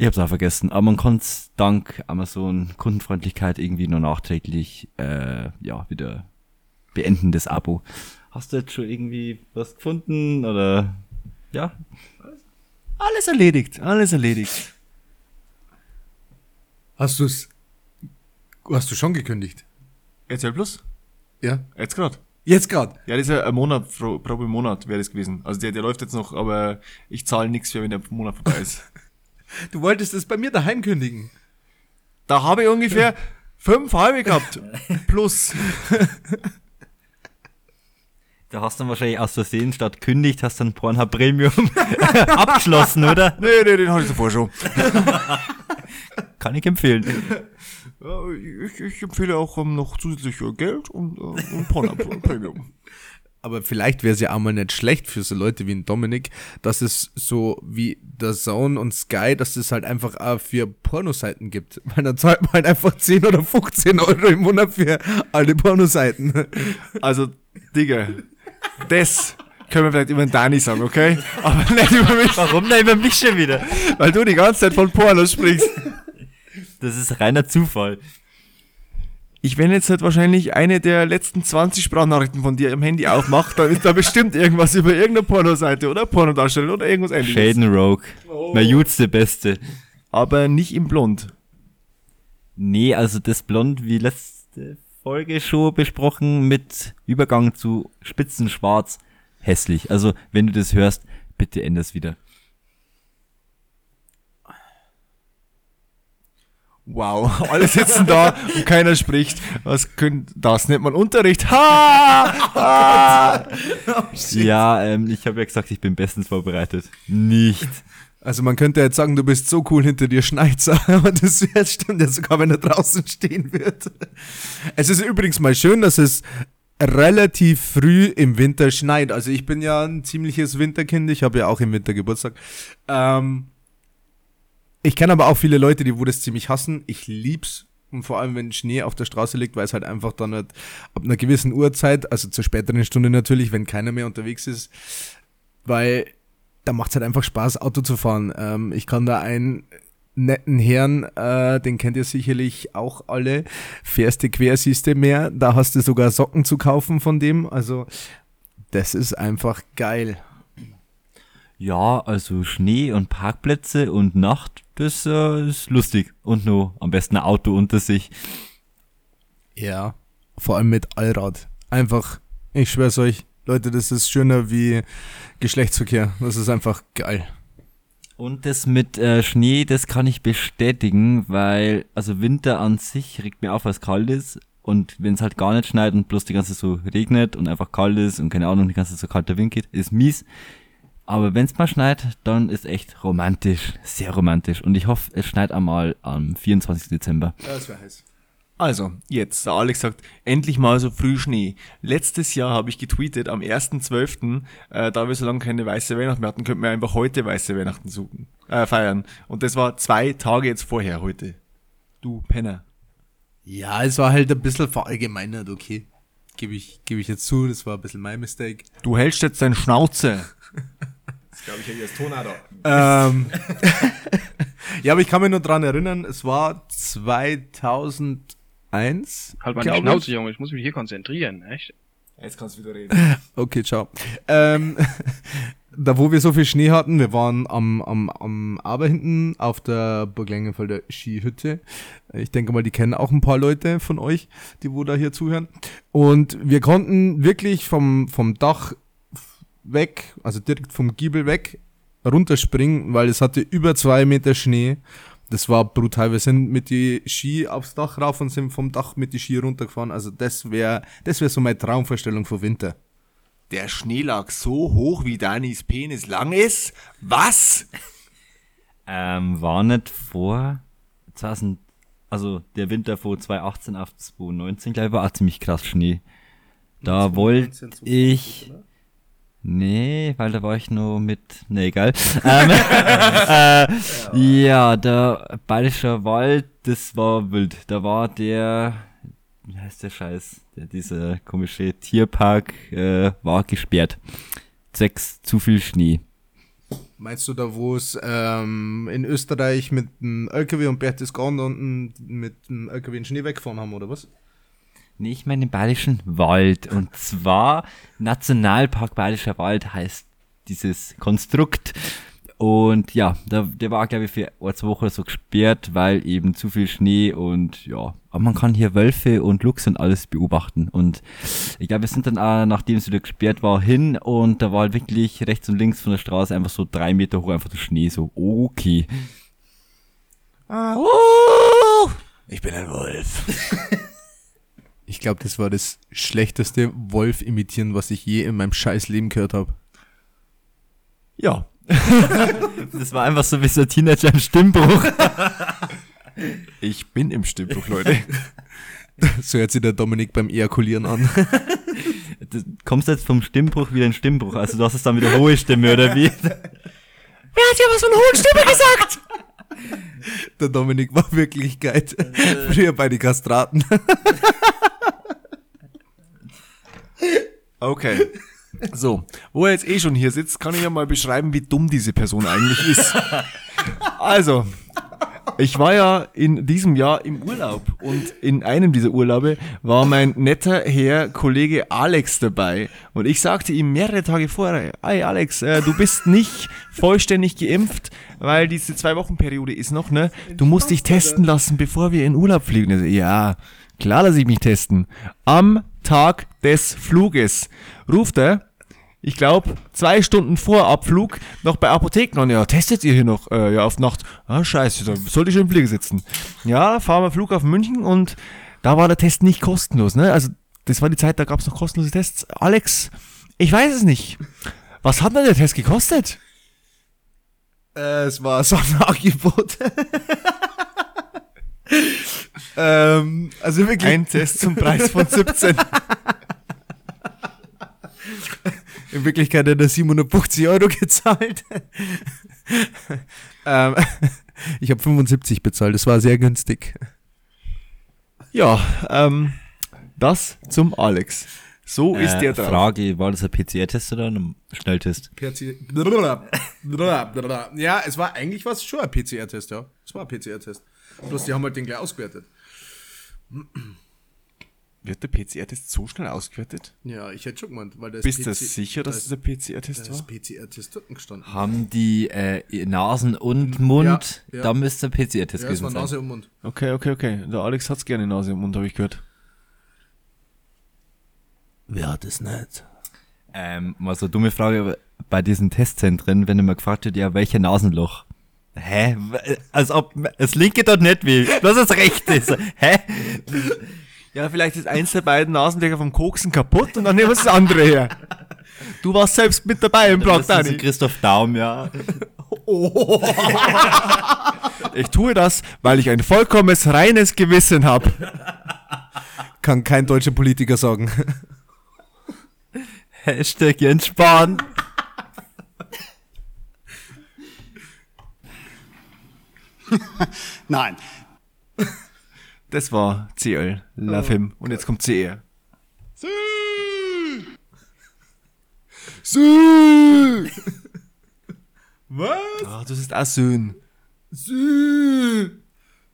A: Ich hab's auch vergessen, aber man konnte dank Amazon Kundenfreundlichkeit irgendwie nur nachträglich äh, ja wieder beenden das Abo. Hast du jetzt schon irgendwie was gefunden oder ja?
C: Alles erledigt, alles erledigt.
B: Hast du es, hast du schon gekündigt?
C: RTL Plus?
B: Ja.
C: Jetzt gerade.
B: Jetzt gerade.
C: Ja, das ist ja ein Monat, pro, pro Monat wäre das gewesen. Also der, der läuft jetzt noch, aber ich zahle nichts für, wenn der Monat vorbei ist.
B: Du wolltest es bei mir daheim kündigen.
C: Da habe ich ungefähr fünf halbe gehabt. Plus.
A: Da hast du dann wahrscheinlich aus Versehen statt kündigt, hast dann Pornhub Premium abgeschlossen, oder?
C: Nee, nee, den hatte ich davor schon.
A: Kann ich empfehlen.
C: Ich, ich empfehle auch ähm, noch zusätzlich äh, Geld und, äh, und Pornhub Premium.
B: Aber vielleicht wäre es ja auch mal nicht schlecht für so Leute wie ein Dominik, dass es so wie der Zone und Sky, dass es halt einfach auch für Pornoseiten gibt. Weil dann zahlt man halt einfach 10 oder 15 Euro im Monat für alle Pornoseiten.
C: Also, Digga, das können wir vielleicht über den Dani sagen, okay? Aber nicht über mich,
A: Warum denn über mich schon wieder?
C: weil du die ganze Zeit von Porno sprichst.
A: Das ist reiner Zufall.
C: Ich, wenn jetzt halt wahrscheinlich eine der letzten 20 Sprachnachrichten von dir im Handy aufmacht, dann ist da bestimmt irgendwas über irgendeine Pornoseite oder Pornodarstellung oder irgendwas ähnliches.
A: Shaden Rogue. Mein Jutz der Beste.
C: Aber nicht im Blond.
A: Nee, also das Blond wie letzte Folge schon besprochen mit Übergang zu Spitzenschwarz. Hässlich. Also, wenn du das hörst, bitte änder's wieder.
C: Wow, alle sitzen da und keiner spricht. Was könnte das nennt man Unterricht? Ha! ha!
A: Ja, ähm, ich habe ja gesagt, ich bin bestens vorbereitet. Nicht.
B: Also man könnte jetzt sagen, du bist so cool hinter dir Schneizer, aber das jetzt stimmt ja sogar, wenn er draußen stehen wird. Es ist übrigens mal schön, dass es relativ früh im Winter schneit. Also ich bin ja ein ziemliches Winterkind, ich habe ja auch im Winter Geburtstag. Ähm, ich kenne aber auch viele Leute, die wo das ziemlich hassen. Ich lieb's. Und vor allem, wenn Schnee auf der Straße liegt, weil es halt einfach dann halt ab einer gewissen Uhrzeit, also zur späteren Stunde natürlich, wenn keiner mehr unterwegs ist, weil da macht es halt einfach Spaß, Auto zu fahren. Ähm, ich kann da einen netten Herrn, äh, den kennt ihr sicherlich auch alle, fährst du quer, siehst du mehr, da hast du sogar Socken zu kaufen von dem, also das ist einfach geil.
A: Ja, also Schnee und Parkplätze und Nacht, das äh, ist lustig. Und nur am besten ein Auto unter sich.
B: Ja, vor allem mit Allrad. Einfach, ich schwör's euch, Leute, das ist schöner wie Geschlechtsverkehr. Das ist einfach geil.
A: Und das mit äh, Schnee, das kann ich bestätigen, weil, also Winter an sich regt mir auf, weil es kalt ist. Und wenn es halt gar nicht schneit und bloß die ganze Zeit so regnet und einfach kalt ist und keine Ahnung, die ganze so kalter Wind geht, ist mies. Aber wenn es mal schneit, dann ist echt romantisch, sehr romantisch. Und ich hoffe, es schneit einmal am 24. Dezember.
B: Das wäre heiß.
C: Also, jetzt, der Alex sagt, endlich mal so früh Schnee. Letztes Jahr habe ich getweetet, am 1.12., äh, da wir so lange keine weiße Weihnachten mehr hatten, könnten wir einfach heute weiße Weihnachten suchen, äh, feiern. Und das war zwei Tage jetzt vorher heute. Du Penner.
B: Ja, es war halt ein bisschen verallgemeinert, okay. Gebe ich, gebe ich jetzt zu, das war ein bisschen mein Mistake.
C: Du hältst jetzt deine Schnauze.
K: Glaube ich ja als Tonador.
B: Ähm, ja, aber ich kann mich nur dran erinnern, es war 2001.
L: Halt mal die Schnauze,
B: ich.
L: Junge, ich muss mich hier konzentrieren, echt?
K: Jetzt kannst du wieder reden.
B: Okay, ciao. Ähm, da wo wir so viel Schnee hatten, wir waren am, am, am Aber hinten auf der Burg Lengenfelder Skihütte. Ich denke mal, die kennen auch ein paar Leute von euch, die wo da hier zuhören. Und wir konnten wirklich vom, vom Dach weg, also direkt vom Giebel weg, runterspringen, weil es hatte über zwei Meter Schnee. Das war brutal. Wir sind mit die Ski aufs Dach rauf und sind vom Dach mit die Ski runtergefahren. Also das wäre das wäre so meine Traumvorstellung für Winter.
C: Der Schnee lag so hoch, wie Danis Penis lang ist. Was?
A: Ähm, war nicht vor 2000, also der Winter von 2018 auf 2019, glaube ich, war auch ziemlich krass Schnee. Da wollte ich, nee, weil da war ich nur mit, nee, egal. ähm, äh, ja, der Bayerischer Wald, das war wild. Da war der, wie heißt der Scheiß, der, dieser komische Tierpark, äh, war gesperrt. Zwecks zu viel Schnee.
B: Meinst du da, wo es ähm, in Österreich mit dem LKW und Berchtesgaden unten mit dem LKW den Schnee weggefahren haben, oder was?
A: Nee, ich meine den Bayerischen Wald. Und zwar Nationalpark Bayerischer Wald heißt dieses Konstrukt. Und ja, der, der war, glaube ich, für eine zwei Wochen so gesperrt, weil eben zu viel Schnee und ja, aber man kann hier Wölfe und Luchse und alles beobachten. Und ich glaube, wir sind dann auch, nachdem es wieder gesperrt war, hin und da war halt wirklich rechts und links von der Straße einfach so drei Meter hoch einfach der Schnee. So, okay.
F: Ich bin ein Wolf.
B: Ich glaube, das war das schlechteste Wolf imitieren, was ich je in meinem scheiß Leben gehört habe.
C: Ja.
A: Das war einfach so wie so ein Teenager im Stimmbruch.
C: Ich bin im Stimmbruch, Leute.
B: So hört sich der Dominik beim Ejakulieren an.
A: Du kommst jetzt vom Stimmbruch wieder in Stimmbruch. Also du hast es dann wieder hohe Stimme, oder wie?
J: Wer hat hier was von hohen Stimme gesagt?
B: Der Dominik war wirklich geil. Früher bei den Kastraten.
C: Okay. So, wo er jetzt eh schon hier sitzt, kann ich ja mal beschreiben, wie dumm diese Person eigentlich ist. Also, ich war ja in diesem Jahr im Urlaub und in einem dieser Urlaube war mein netter Herr Kollege Alex dabei und ich sagte ihm mehrere Tage vorher, hey Alex, äh, du bist nicht vollständig geimpft, weil diese zwei Wochen Periode ist noch, ne? Du musst dich testen lassen, bevor wir in Urlaub fliegen. Also, ja, klar lasse ich mich testen. Am Tag des Fluges ruft er ich glaube, zwei Stunden vor Abflug noch bei Apotheken an. Ja, testet ihr hier noch? Äh, ja, auf Nacht. Ah, scheiße, da sollte ich schon im Flieger sitzen. Ja, fahren wir Flughafen München und da war der Test nicht kostenlos, ne? Also, das war die Zeit, da gab es noch kostenlose Tests. Alex, ich weiß es nicht. Was hat denn der Test gekostet?
B: Äh, es war so ein Angebot. ähm, also wirklich.
C: Ein Test zum Preis von 17.
B: In Wirklichkeit hat er 750 Euro gezahlt. ähm, ich habe 75 bezahlt, das war sehr günstig.
C: Ja, ähm, das zum Alex. So ist
A: Äh,
C: der drauf.
A: Frage, war das ein PCR-Test oder ein Schnelltest?
B: Ja, es war eigentlich was schon ein PCR-Test, ja. Es war ein PCR-Test. Bloß die haben halt den gleich ausgewertet.
C: Wird der PCR-Test so schnell ausgewertet?
B: Ja, ich hätte schon gemeint, weil das
C: Bist du sicher, dass es der PCR-Test
B: Das
C: war?
B: PCR-Test dort gestanden.
A: Haben die äh, Nasen und Mund,
B: Ja, ja.
A: da müsste der PCR-Test
B: Ja, es
A: gewesen sein.
B: Nase und Mund.
C: Okay, okay, okay. Der Alex hat's gerne Nase im Mund, habe ich gehört.
B: Wer hat es nicht?
A: Ähm, mal so eine dumme Frage, aber bei diesen Testzentren, wenn immer gefragt wird, ja, welcher Nasenloch? Hä? Als ob das linke dort nicht will, bloß das rechte. Hä?
C: Ja, vielleicht ist eins der beiden Nasenlöcher vom Koksen kaputt und dann nehmen wir das andere her. Du warst selbst mit dabei im Blog,
A: Das ist
C: Dani.
A: Christoph Daum, ja.
C: Ich tue das, weil ich ein vollkommenes reines Gewissen habe.
B: Kann kein deutscher Politiker sagen.
A: Hashtag Jens Spahn.
E: Nein.
C: Das war CL, Love Him. Und jetzt kommt E. CR.
E: Sü!
C: Was? Ah, das ist auch Söhn.
B: Sü!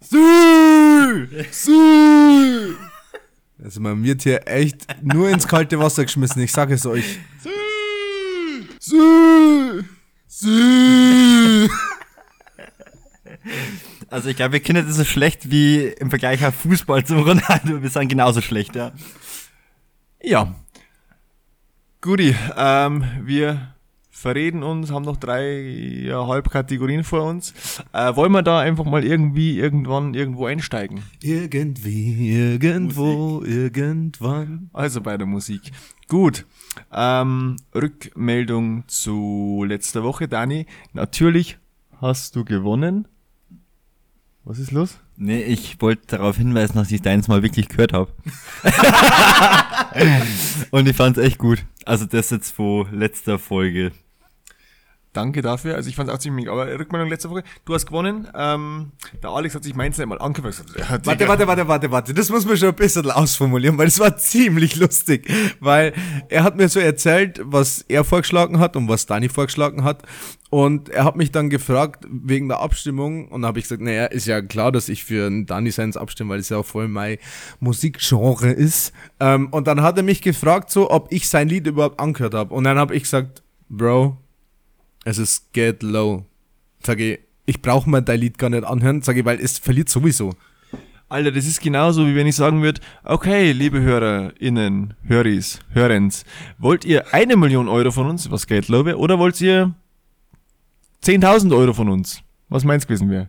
B: Sü! Sü! Also man wird hier echt nur ins kalte Wasser geschmissen, ich sage es euch.
E: Sü! Sü!
A: Also ich glaube, wir kennen das so schlecht wie im Vergleich auf Fußball zum Ronaldo. Wir sind genauso schlecht, ja.
C: Ja. Guti, ähm, wir verreden uns, haben noch dreieinhalb Kategorien vor uns. Äh, wollen wir da einfach mal irgendwie, irgendwann, irgendwo einsteigen?
B: Irgendwie, irgendwo, irgendwann.
C: Also bei der Musik. Gut. Ähm, Rückmeldung zu letzter Woche, Dani. Natürlich hast du gewonnen. Was ist los?
A: Nee, ich wollte darauf hinweisen, dass ich deins mal wirklich gehört habe. Und ich fand's echt gut. Also das jetzt vor letzter Folge.
C: Danke dafür. Also ich fand es auch ziemlich, aber Rückmeldung letzte Woche. Du hast gewonnen. Ähm, der Alex hat sich meins nicht mal angehört.
B: Warte, warte, warte, warte, warte. Das muss man schon ein bisschen ausformulieren, weil das war ziemlich lustig. Weil er hat mir so erzählt, was er vorgeschlagen hat und was Dani vorgeschlagen hat. Und er hat mich dann gefragt wegen der Abstimmung und da habe ich gesagt, naja, ist ja klar, dass ich für einen Dani Seins abstimme, weil es ja auch voll mein Musikgenre ist. Ähm, und dann hat er mich gefragt, so, ob ich sein Lied überhaupt angehört habe. Und dann habe ich gesagt, Bro, es ist Get Low. Sag ich, ich brauche mir dein Lied gar nicht anhören, sag ich, weil es verliert sowieso.
C: Alter, das ist genauso, wie wenn ich sagen würde, okay, liebe HörerInnen, Höris, Hörens, wollt ihr eine Million Euro von uns, was Geld lobe, oder wollt ihr 10.000 Euro von uns? Was meins gewesen wäre?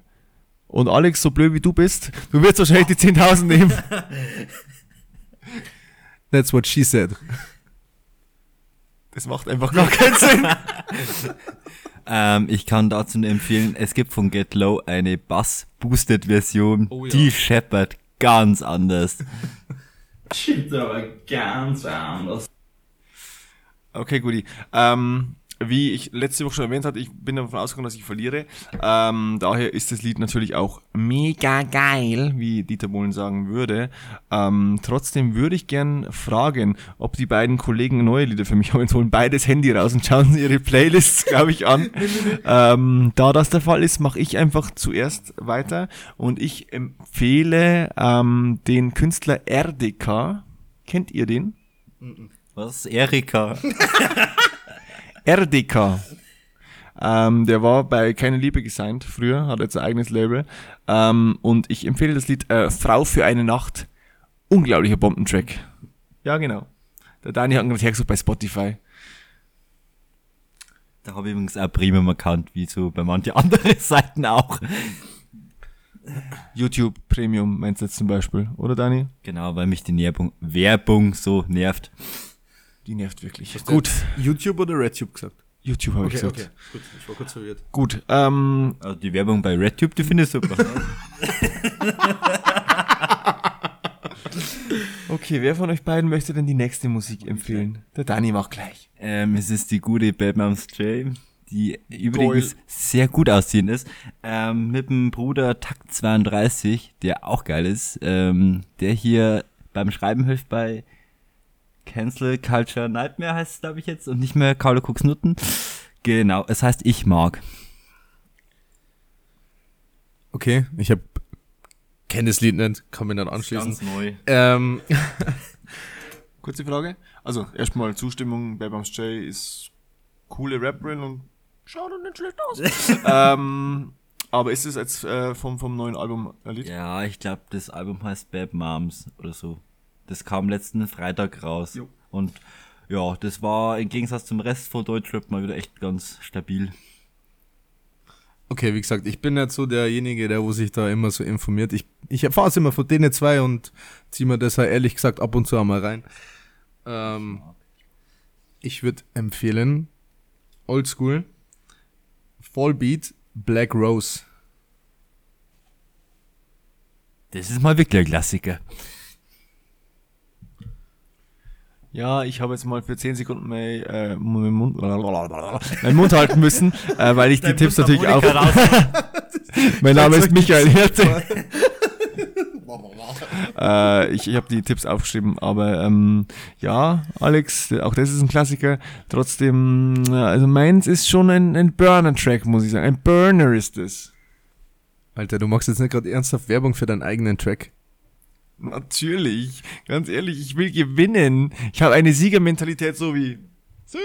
C: Und Alex, so blöd wie du bist, du wirst wahrscheinlich die 10.000 nehmen.
B: That's what she said.
C: Das macht einfach gar keinen Sinn.
A: Ähm, ich kann dazu nur empfehlen, es gibt von Get Low eine Bass-Boosted-Version,
C: Oh ja.
A: die scheppert ganz anders.
M: Shit, aber ganz anders.
C: Okay, guti. Ähm, wie ich letzte Woche schon erwähnt hatte, ich bin davon ausgegangen, dass ich verliere. Ähm, daher ist das Lied natürlich auch mega geil, wie Dieter Bohlen sagen würde. Ähm, trotzdem würde ich gern fragen, ob die beiden Kollegen neue Lieder für mich haben. Jetzt holen beides Handy raus und schauen sie ihre Playlists, glaube ich, an. ähm, da das der Fall ist, mache ich einfach zuerst weiter und ich empfehle ähm, den Künstler RDK. Kennt ihr den?
A: Was? Erika?
C: RDK. Ähm, der war bei Keine Liebe gesigned früher, hat jetzt ein eigenes Label. Ähm, und ich empfehle das Lied äh, Frau für eine Nacht. Unglaublicher Bombentrack. Ja, genau. Der Dani hat gerade hergesucht bei Spotify.
A: Da habe ich übrigens auch Premium erkannt, wie so bei manchen anderen Seiten auch.
C: YouTube Premium meinst du jetzt zum Beispiel, oder Dani?
A: Genau, weil mich die Werbung, Werbung so nervt.
C: Die nervt wirklich.
B: Hast
C: Gut.
B: du YouTube oder RedTube gesagt?
C: YouTube habe ich
B: Okay,
C: gesagt.
B: okay. Gut, ich war kurz verwirrt.
C: Gut, ähm,
A: Also die Werbung bei RedTube, die finde ich super.
C: okay, wer von euch beiden möchte denn die nächste Musik empfehlen? Der Dani macht gleich.
A: ähm, es ist die gute Bad Moms J, die übrigens sehr gut aussehen ist, ähm, mit dem Bruder Takt 32, der auch geil ist, ähm, der hier beim Schreiben hilft bei Cancel Culture Nightmare heißt es, glaube ich jetzt, und nicht mehr Carlo Cooks Nutten. Genau, es heißt Ich mag.
B: Okay, ich habe kenne das Lied nicht, kann mich nicht anschließen.
A: Ganz neu.
B: Ähm,
C: Kurze Frage. Also, erstmal Zustimmung, Babams J ist coole Rapperin und schaut doch nicht schlecht aus. ähm, aber ist es jetzt äh, vom, vom neuen Album ein Lied?
A: Ja, ich glaube, das Album heißt Bad Moms oder so. Das kam letzten Freitag raus.
C: Jo.
A: Und ja, das war im Gegensatz zum Rest von Deutschrap mal wieder echt ganz stabil.
B: Okay, wie gesagt, ich bin nicht so derjenige, der wo sich da immer so informiert. Ich, ich erfahre es immer von denen zwei und ziehe mir das halt ehrlich gesagt ab und zu einmal rein. Ähm, ich würde empfehlen, Oldschool, Fallbeat, Black Rose.
A: Das ist mal wirklich ein Klassiker.
C: Ja, ich habe jetzt mal für 10 Sekunden mein, äh, meinen Mund, meinen Mund halten müssen, äh, weil ich die Tipps natürlich auch. Mein Name ist Michael Hirte. äh, ich ich habe die Tipps aufgeschrieben, aber ähm, ja, Alex, auch das ist ein Klassiker. Trotzdem, äh, also meins ist schon ein, ein Burner-Track, muss ich sagen. Ein Burner ist es.
B: Alter, du machst jetzt nicht gerade ernsthaft Werbung für deinen eigenen Track.
C: Natürlich, ganz ehrlich, ich will gewinnen. Ich habe eine Siegermentalität so wie.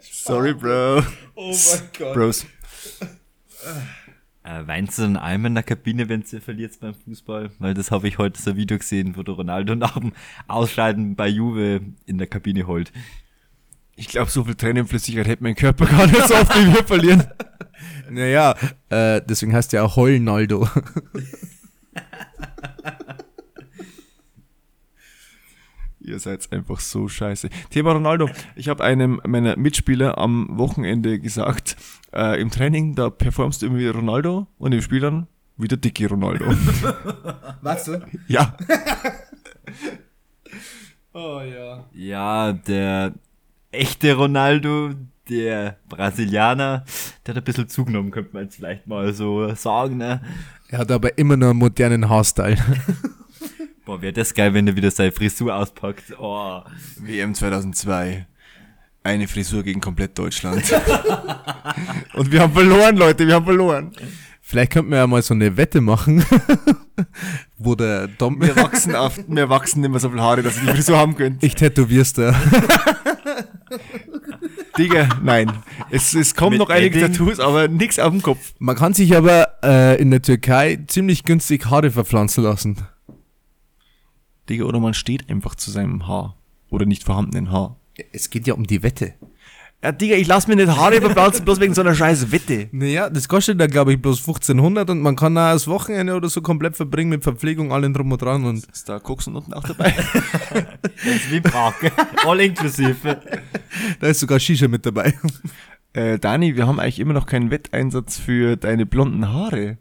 C: Sorry, Bro.
B: Oh mein Gott.
C: Bros.
A: Äh, weinst du dann einmal in der Kabine, wenn du verlierst beim Fußball? Weil das habe ich heute so ein Video gesehen, wo der Ronaldo nach dem Ausscheiden bei Juve in der Kabine heult.
C: Ich glaube, so viel Tränenflüssigkeit hätte mein Körper gar nicht so oft, wie wir verlieren.
B: Naja, äh, deswegen heißt ja auch Heulnaldo.
C: Ihr seid einfach so scheiße. Thema Ronaldo. Ich habe einem meiner Mitspieler am Wochenende gesagt, äh, im Training, da performst du irgendwie Ronaldo und im Spiel dann wieder dicke Ronaldo.
B: Was?
C: ja.
B: Oh ja.
A: Ja, der echte Ronaldo, der Brasilianer, der hat ein bisschen zugenommen, könnte man jetzt vielleicht mal so sagen, ne?
B: Er hat aber immer noch einen modernen Haarstyle.
A: Boah, wäre das geil, wenn er wieder seine Frisur auspackt. Oh.
C: WM 2002. Eine Frisur gegen komplett Deutschland. und wir haben verloren, Leute, wir haben verloren.
B: Vielleicht könnten wir ja mal so eine Wette machen, wo der Dom...
C: Wir wachsen, auf, wir wachsen mehr so viel Haare, dass ihr die Frisur haben könnt.
B: Ich tätowier's da.
C: Digga, nein. Es, es kommen
A: Mit
C: noch einige
A: Edding?
C: Tattoos, aber nix auf dem Kopf.
B: Man kann sich aber äh, in der Türkei ziemlich günstig Haare verpflanzen lassen.
C: Digga, oder man steht einfach zu seinem Haar. Oder nicht vorhandenen Haar.
B: Es geht ja um die Wette.
C: Ja, Digga, ich lass mir nicht Haare verpflanzen, bloß wegen so einer scheiß Wette.
B: Naja, das kostet da glaube ich bloß 1500 und man kann da das Wochenende oder so komplett verbringen mit Verpflegung, allem drum und dran und
C: Ist da Koksen unten auch dabei?
A: Das ist wie Prag. All inklusive.
B: da ist sogar Shisha mit dabei.
C: äh, Dani, wir haben eigentlich immer noch keinen Wetteinsatz für deine blonden Haare.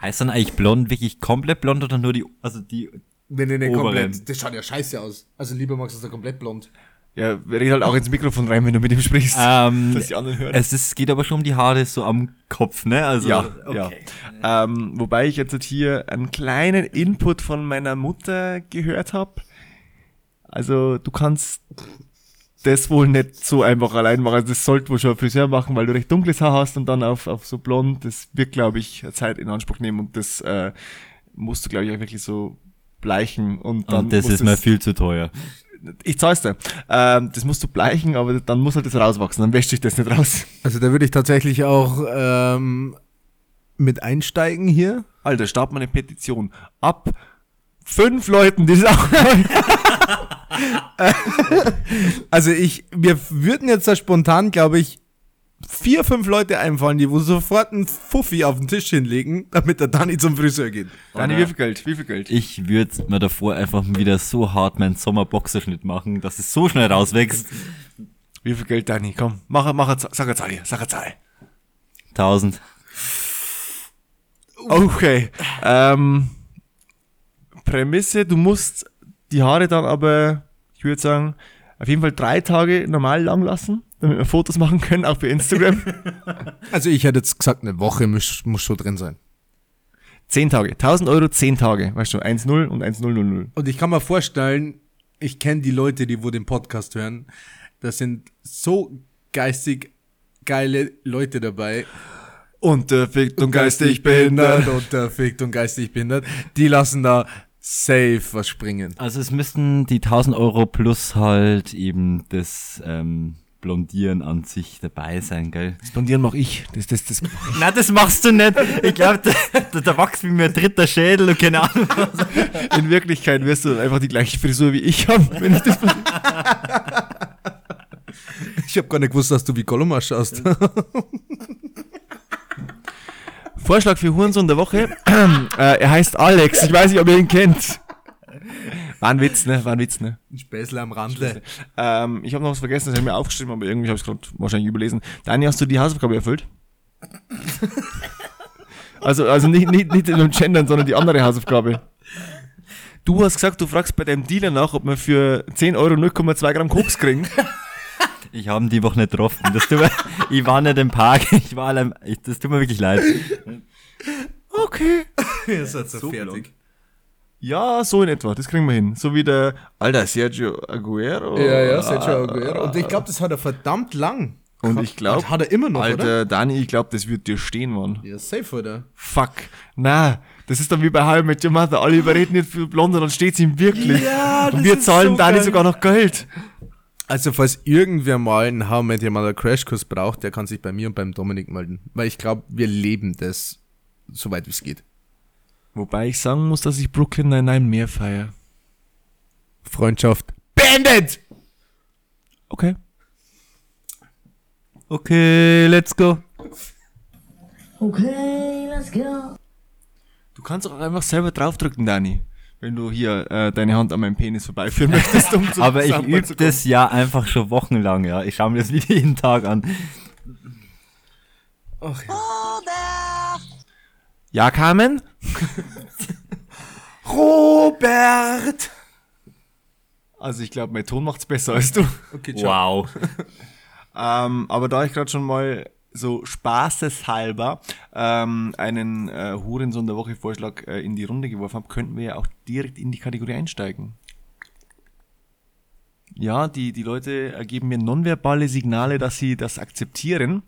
A: Heißt dann eigentlich blond wirklich komplett blond oder nur die, also die,
B: Nee, nee, nee,
A: Oberen.
B: komplett. Das schaut ja scheiße aus. Also lieber magst du es da komplett blond.
C: Ja, red halt auch ins Mikrofon rein, wenn du mit ihm sprichst.
A: ähm,
C: dass die anderen hören.
A: es ist, geht aber schon um die Haare so am Kopf, ne? Also,
C: ja,
A: okay.
C: ja. Ähm, wobei ich jetzt hier einen kleinen Input von meiner Mutter gehört habe. Also du kannst das wohl nicht so einfach allein machen. Also das sollte wohl schon ein Friseur machen, weil du recht dunkles Haar hast und dann auf, auf so blond. Das wird, glaube ich, Zeit in Anspruch nehmen und das äh, musst du, glaube ich, auch wirklich so bleichen und dann
A: Und das ist mir viel zu teuer.
C: Ich zahl's dir. Ähm, das musst du bleichen, aber dann muss halt das rauswachsen, dann wäscht sich das nicht raus.
B: Also da würde ich tatsächlich auch ähm, mit einsteigen hier.
C: Alter, start mal eine Petition. Ab fünf Leuten, die das auch.
B: Also ich, wir würden jetzt da spontan, glaube ich, vier, fünf Leute einfallen, die wo sofort einen Fuffi auf den Tisch hinlegen, damit der Dani zum Friseur geht.
C: Dani, wie viel Geld? Wie viel Geld?
A: Ich würde mir davor einfach wieder so hart meinen Sommerboxerschnitt machen, dass es so schnell rauswächst.
C: Wie viel Geld, Dani? Komm, mach, mach, sag eine Zahl hier, sag eine Zahl.
A: 1000.
C: Okay. Ähm, Prämisse, du musst die Haare dann aber, ich würde sagen, auf jeden Fall drei Tage normal lang lassen, damit wir Fotos machen können, auch für Instagram.
B: Also ich hätte jetzt gesagt, eine Woche muss, muss schon drin sein.
C: zehn Tage. 1000 Euro, zehn Tage. Weißt du, 1-0 und 1-0-0-0.
B: Und ich kann mir vorstellen, ich kenne die Leute, die wo den Podcast hören, das sind so geistig geile Leute dabei.
C: Unterfickt und geistig behindert.
B: Unterfickt und geistig behindert. Die lassen da safe was springen.
A: Also es müssten die 1000 Euro plus halt eben das ähm, Blondieren an sich dabei sein, gell?
C: Das Blondieren mach ich. Das, das, das.
A: Nein, das machst du nicht. Ich glaube, da, da, da wächst wie mir ein dritter Schädel und keine Ahnung.
C: In Wirklichkeit wirst du einfach die gleiche Frisur wie ich haben, wenn ich das
B: Ich habe gar nicht gewusst, dass du wie Gollum ausschaust.
C: Vorschlag für Hurensohn der Woche. äh, er heißt Alex. Ich weiß nicht, ob ihr ihn kennt. War ein Witz, ne? War ein Witz, ne?
B: Ein Späßle am Rande.
C: Ähm, ich habe noch was vergessen, das habe ich mir aufgeschrieben, aber irgendwie habe ich es gerade wahrscheinlich überlesen. Dani, hast du die Hausaufgabe erfüllt? also, also nicht, nicht, nicht in dem Gendern, sondern die andere Hausaufgabe. Du hast gesagt, du fragst bei deinem Dealer nach, ob wir für 10 Euro 0,2 Gramm Koks kriegen.
A: Ich habe ihn die Woche nicht getroffen. Das tut mir, ich war nicht im Park. Ich war allein, ich, das tut mir wirklich leid.
C: Okay.
B: Ihr seid so,
C: So
B: fertig.
C: Ja, so in etwa, das kriegen wir hin. So wie der alter Sergio Aguero.
B: Ja, ja, Sergio Aguero. Und ich glaube, das hat er verdammt lang.
C: Und ich glaube,
B: Hat er immer noch,
C: Alter,
B: oder?
C: Dani, ich glaube, das wird dir stehen, Mann.
B: Ja, safe, oder?
C: Fuck. Na, das ist dann wie bei How I Met Your Mother. Alle überreden nicht für Blonde, dann steht's ihm wirklich.
B: Ja,
C: Und
B: das
C: wir
B: ist
C: zahlen
B: so
C: Dani
B: geil.
C: sogar noch Geld.
B: Also, falls irgendwer mal einen How Met Your Mother Crashkurs braucht, der kann sich bei mir und beim Dominik melden. Weil ich glaube, wir leben das, soweit wie es geht.
C: Wobei ich sagen muss, dass ich Brooklyn Nine-Nine mehr feier.
B: Freundschaft beendet!
C: Okay.
A: Okay, let's go.
N: Okay, let's go.
C: Du kannst auch einfach selber draufdrücken, Dani. Wenn du hier äh, deine Hand an meinem Penis vorbeiführen möchtest, um zum
A: Aber ich übe
C: zu
A: das ja einfach schon wochenlang, ja. Ich schaue mir das wieder jeden Tag an.
B: Ach,
C: Ja, Carmen?
B: Robert!
C: Also ich glaube, mein Ton macht's besser als du.
B: Okay, ciao.
A: Wow.
C: Ähm, aber da ich gerade schon mal so spaßeshalber ähm, einen äh, Hurensohn der Woche Vorschlag äh, in die Runde geworfen habe, könnten wir ja auch direkt in die Kategorie einsteigen. Ja, die, die Leute äh, geben mir nonverbale Signale, dass sie das akzeptieren.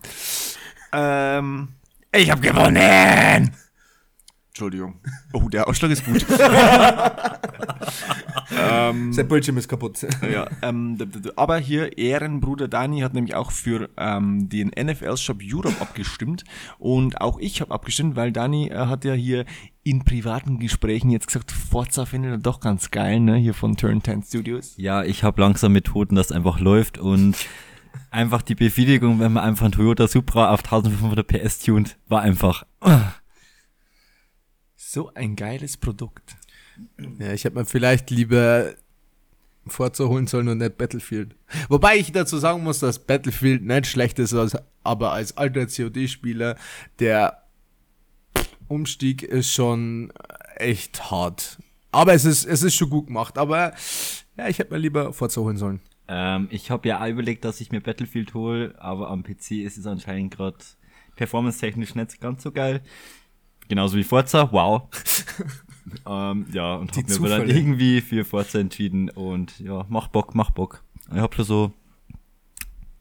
C: Ähm, ich habe gewonnen! Entschuldigung. Oh, der Ausschlag ist gut. ähm,
B: Sein Bildschirm ist kaputt.
C: ja, ähm, aber hier Ehrenbruder Dani hat nämlich auch für ähm, den NFL Shop Europe abgestimmt und auch ich habe abgestimmt, weil Dani äh, hat ja hier in privaten Gesprächen jetzt gesagt, Forza findet er doch ganz geil, ne, hier von Turn 10 Studios.
A: Ja, ich habe langsam Methoden, dass einfach läuft und einfach die Befriedigung, wenn man einfach einen Toyota Supra auf 1500 PS tunt, war einfach.
C: So ein geiles Produkt.
B: Ja, ich hätte mir vielleicht lieber Forza holen sollen und nicht Battlefield. Wobei ich dazu sagen muss, dass Battlefield nicht schlecht ist, als, aber als alter COD-Spieler, der Umstieg ist schon echt hart. Aber es ist, es ist schon gut gemacht. Aber ja, ich hätte mir lieber Forza holen sollen.
A: Ähm, ich habe ja auch überlegt, dass ich mir Battlefield hole, aber am PC ist es anscheinend gerade performance-technisch nicht ganz so geil. Genauso wie Forza, wow. ähm, ja, und
B: Die
A: habe mir aber dann irgendwie für Forza entschieden und ja, mach Bock, mach Bock. Ich habe schon so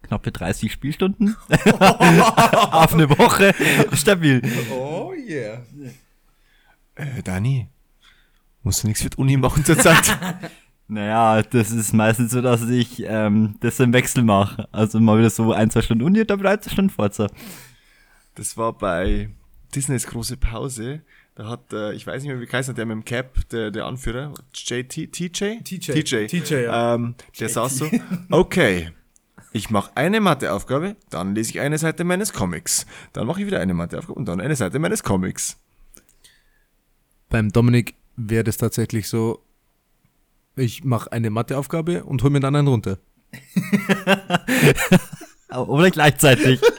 A: knappe 30 Spielstunden auf eine Woche. Stabil.
B: Oh yeah.
C: Äh, Dani, musst du nichts für die Uni machen zurzeit?
A: Naja, das ist meistens so, dass ich ähm, das im Wechsel mache. Also mal wieder so ein, zwei Stunden Uni und dann wieder ein, zwei Stunden Forza.
C: Das war bei Disneys große Pause. Da hat, äh, ich weiß nicht mehr, wie heißt der mit dem Cap, der, der Anführer, JT, TJ?
B: TJ.
C: TJ.
B: TJ, ja.
C: Ähm, der saß so, okay, ich mache eine Matheaufgabe, dann lese ich eine Seite meines Comics. Dann mache ich wieder eine Matheaufgabe und dann eine Seite meines Comics.
B: Beim Dominik wäre das tatsächlich so, ich mache eine Matheaufgabe und hol mir dann einen runter.
A: Oder gleichzeitig.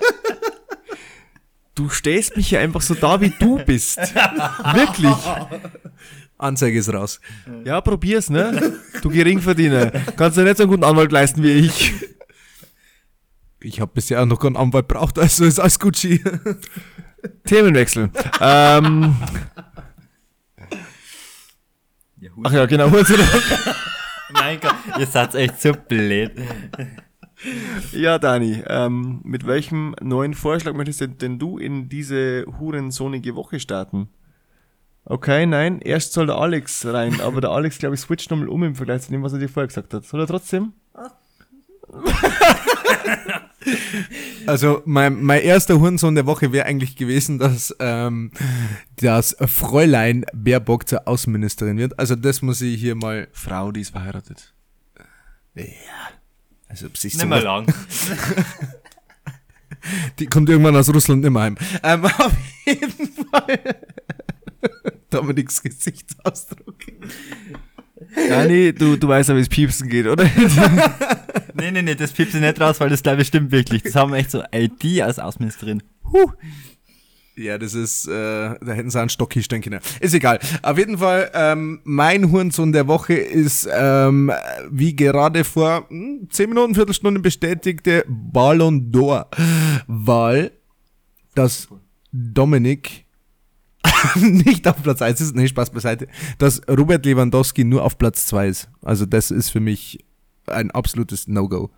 C: Du stellst mich ja einfach so da, wie du bist. Wirklich.
B: Anzeige ist raus.
C: Ja, probier's, ne? Du Geringverdiener. Kannst du nicht so einen guten Anwalt leisten wie ich.
B: Ich habe bisher auch noch keinen Anwalt braucht, also ist alles Gucci.
C: Themenwechsel. ähm, ach ja, genau.
A: mein Gott, ihr seid echt so blöd.
C: Ja, Dani, ähm, mit welchem neuen Vorschlag möchtest denn, denn du in diese hurensonige Woche starten? Okay, nein, erst soll der Alex rein, aber der Alex, glaube ich, switcht nochmal um im Vergleich zu dem, was er dir vorher gesagt hat. Soll er trotzdem?
B: Also mein, mein erster Hurensohn der Woche wäre eigentlich gewesen, dass ähm, das Fräulein Baerbock zur Außenministerin wird. Also das muss ich hier mal...
C: Frau, die ist verheiratet.
B: Ja, Also, ob sich
A: Nicht mehr lang.
B: Die kommt irgendwann aus Russland nicht mehr heim. Ähm, auf jeden Fall. Dominiks Gesichtsausdruck.
C: Dani, du, du weißt ja, wie es piepsen geht, oder?
A: nee, nee, nee, das piepst du nicht raus, weil das glaube ich stimmt wirklich. Das haben wir echt so, ey, die als Außenministerin. Huh.
B: Ja, das ist, äh, da hätten sie einen Stock hinstellen können. Ist egal. Auf jeden Fall, ähm, mein Hurensohn der Woche ist, ähm, wie gerade vor hm, 10 Minuten, Viertelstunde bestätigte Ballon d'Or. Weil, dass Dominik nicht auf Platz 1 ist, nee, Spaß beiseite, dass Robert Lewandowski nur auf Platz 2 ist. Also das ist für mich ein absolutes No-Go.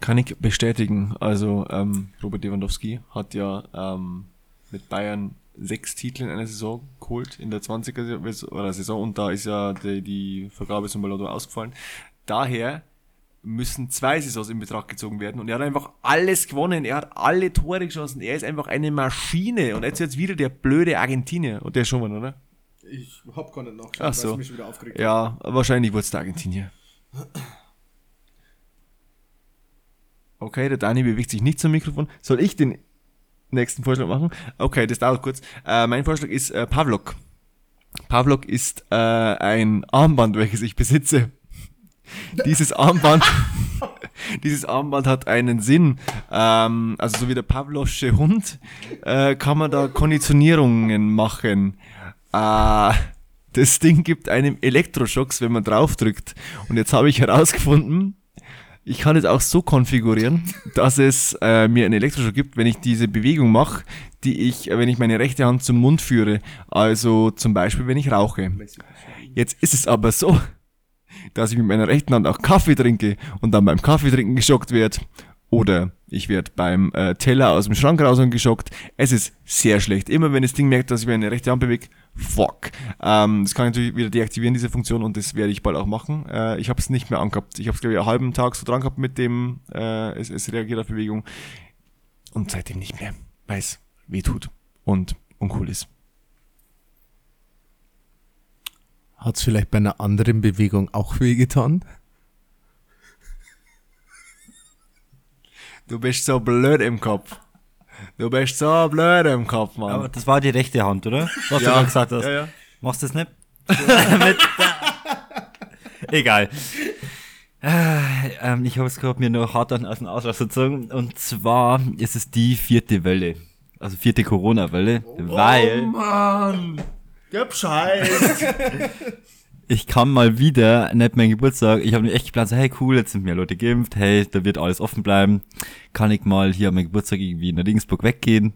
C: Kann ich bestätigen. Also ähm, Robert Lewandowski hat ja ähm, mit Bayern sechs Titel in einer Saison geholt, in der 20er Saison- und da ist ja die, die Vergabe zum Ballon ausgefallen. Daher müssen zwei Saisons in Betracht gezogen werden und er hat einfach alles gewonnen, er hat alle Tore geschossen, er ist einfach eine Maschine und jetzt jetzt wieder der blöde Argentinier und der schon mal, oder?
B: Ich hab gar nicht nachgeschaut,
C: Ach so. Ja, wahrscheinlich wurde es der Argentinier. Okay, der Dani bewegt sich nicht zum Mikrofon. Soll ich den nächsten Vorschlag machen? Okay, das dauert kurz. Äh, mein Vorschlag ist äh, Pavlok. Pavlok ist äh, ein Armband, welches ich besitze. Dieses Armband, dieses Armband hat einen Sinn. Ähm, also so wie der Pavlosche Hund äh, kann man da Konditionierungen machen. Äh, das Ding gibt einem Elektroschocks, wenn man draufdrückt. Und jetzt habe ich herausgefunden, ich kann es auch so konfigurieren, dass es äh, mir einen Elektroschock gibt, wenn ich diese Bewegung mache, die ich, äh, wenn ich meine rechte Hand zum Mund führe. Also zum Beispiel, wenn ich rauche. Jetzt ist es aber so, dass ich mit meiner rechten Hand auch Kaffee trinke und dann beim Kaffee trinken geschockt wird. Oder ich werde beim äh, Teller aus dem Schrank raus und geschockt. Es ist sehr schlecht. Immer wenn das Ding merkt, dass ich meine rechte Hand bewege, fuck. Ähm, das kann ich natürlich wieder deaktivieren, diese Funktion, und das werde ich bald auch machen. Äh, ich habe es nicht mehr angehabt. Ich habe es, glaube ich, einen halben Tag so dran gehabt mit dem, äh, es, es reagiert auf Bewegung. Und seitdem nicht mehr, weil es weh tut und uncool ist.
B: Hat es vielleicht bei einer anderen Bewegung auch wehgetan?
C: Du bist so blöd im Kopf. Du bist so blöd im Kopf, Mann.
A: Aber das war die rechte Hand, oder? Was
C: Ja.
A: du gerade gesagt hast.
C: Ja, ja.
A: Machst du das nicht? Egal. Äh, ähm, ich habe es gerade mir nur hart an- aus dem Auslass gezogen. Und zwar ist es die vierte Welle. Also vierte Corona-Welle. weil
C: Mann! Gib Scheiß!
A: ich kann mal wieder, nicht mein Geburtstag, ich habe mir echt geplant, so, hey cool, jetzt sind mehr Leute geimpft, hey, da wird alles offen bleiben. Kann ich mal hier am Geburtstag irgendwie in Regensburg weggehen?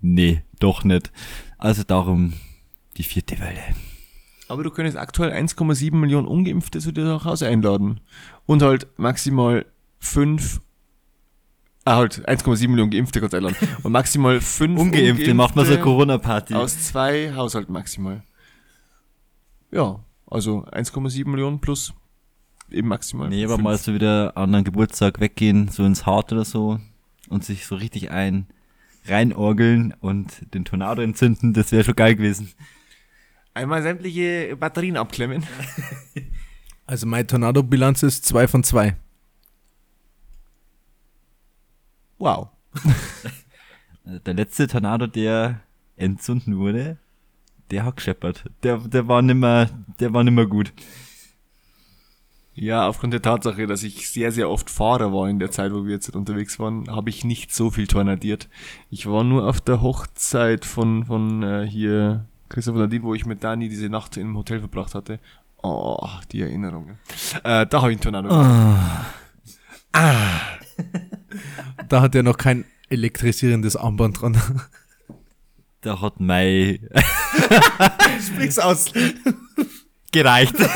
A: Nee, doch nicht. Also darum die vierte Welle.
C: Aber du könntest aktuell 1,7 Millionen Ungeimpfte zu dir nach Hause einladen. Und halt maximal 5, ah halt 1,7 Millionen Geimpfte kannst du einladen. Und maximal 5
A: Ungeimpfte, macht man so eine Corona-Party.
C: Aus zwei Haushalten maximal. Ja, also 1,7 Millionen plus eben maximal.
A: Nee, aber
C: fünf.
A: mal so wieder an einen Geburtstag weggehen, so ins Hart oder so und sich so richtig ein reinorgeln und den Tornado entzünden, das wäre schon geil gewesen.
C: Einmal sämtliche Batterien abklemmen.
B: Also meine Tornado-Bilanz ist 2 von 2.
C: Wow.
A: Der letzte Tornado, der entzünden wurde, der hat gescheppert. Der, der war nimmer, der war nimmer gut.
C: Ja, aufgrund der Tatsache, dass ich sehr, sehr oft Fahrer war in der Zeit, wo wir jetzt unterwegs waren, habe ich nicht so viel tornadiert. Ich war nur auf der Hochzeit von, von äh, hier Christoph Nadine, wo ich mit Dani diese Nacht im Hotel verbracht hatte. Oh, die Erinnerungen. Äh, da habe ich einen Tornado.
B: Ah. Ah. Da hat er noch kein elektrisierendes Armband dran.
A: Da hat Mai
B: Sprich's aus.
A: gereicht.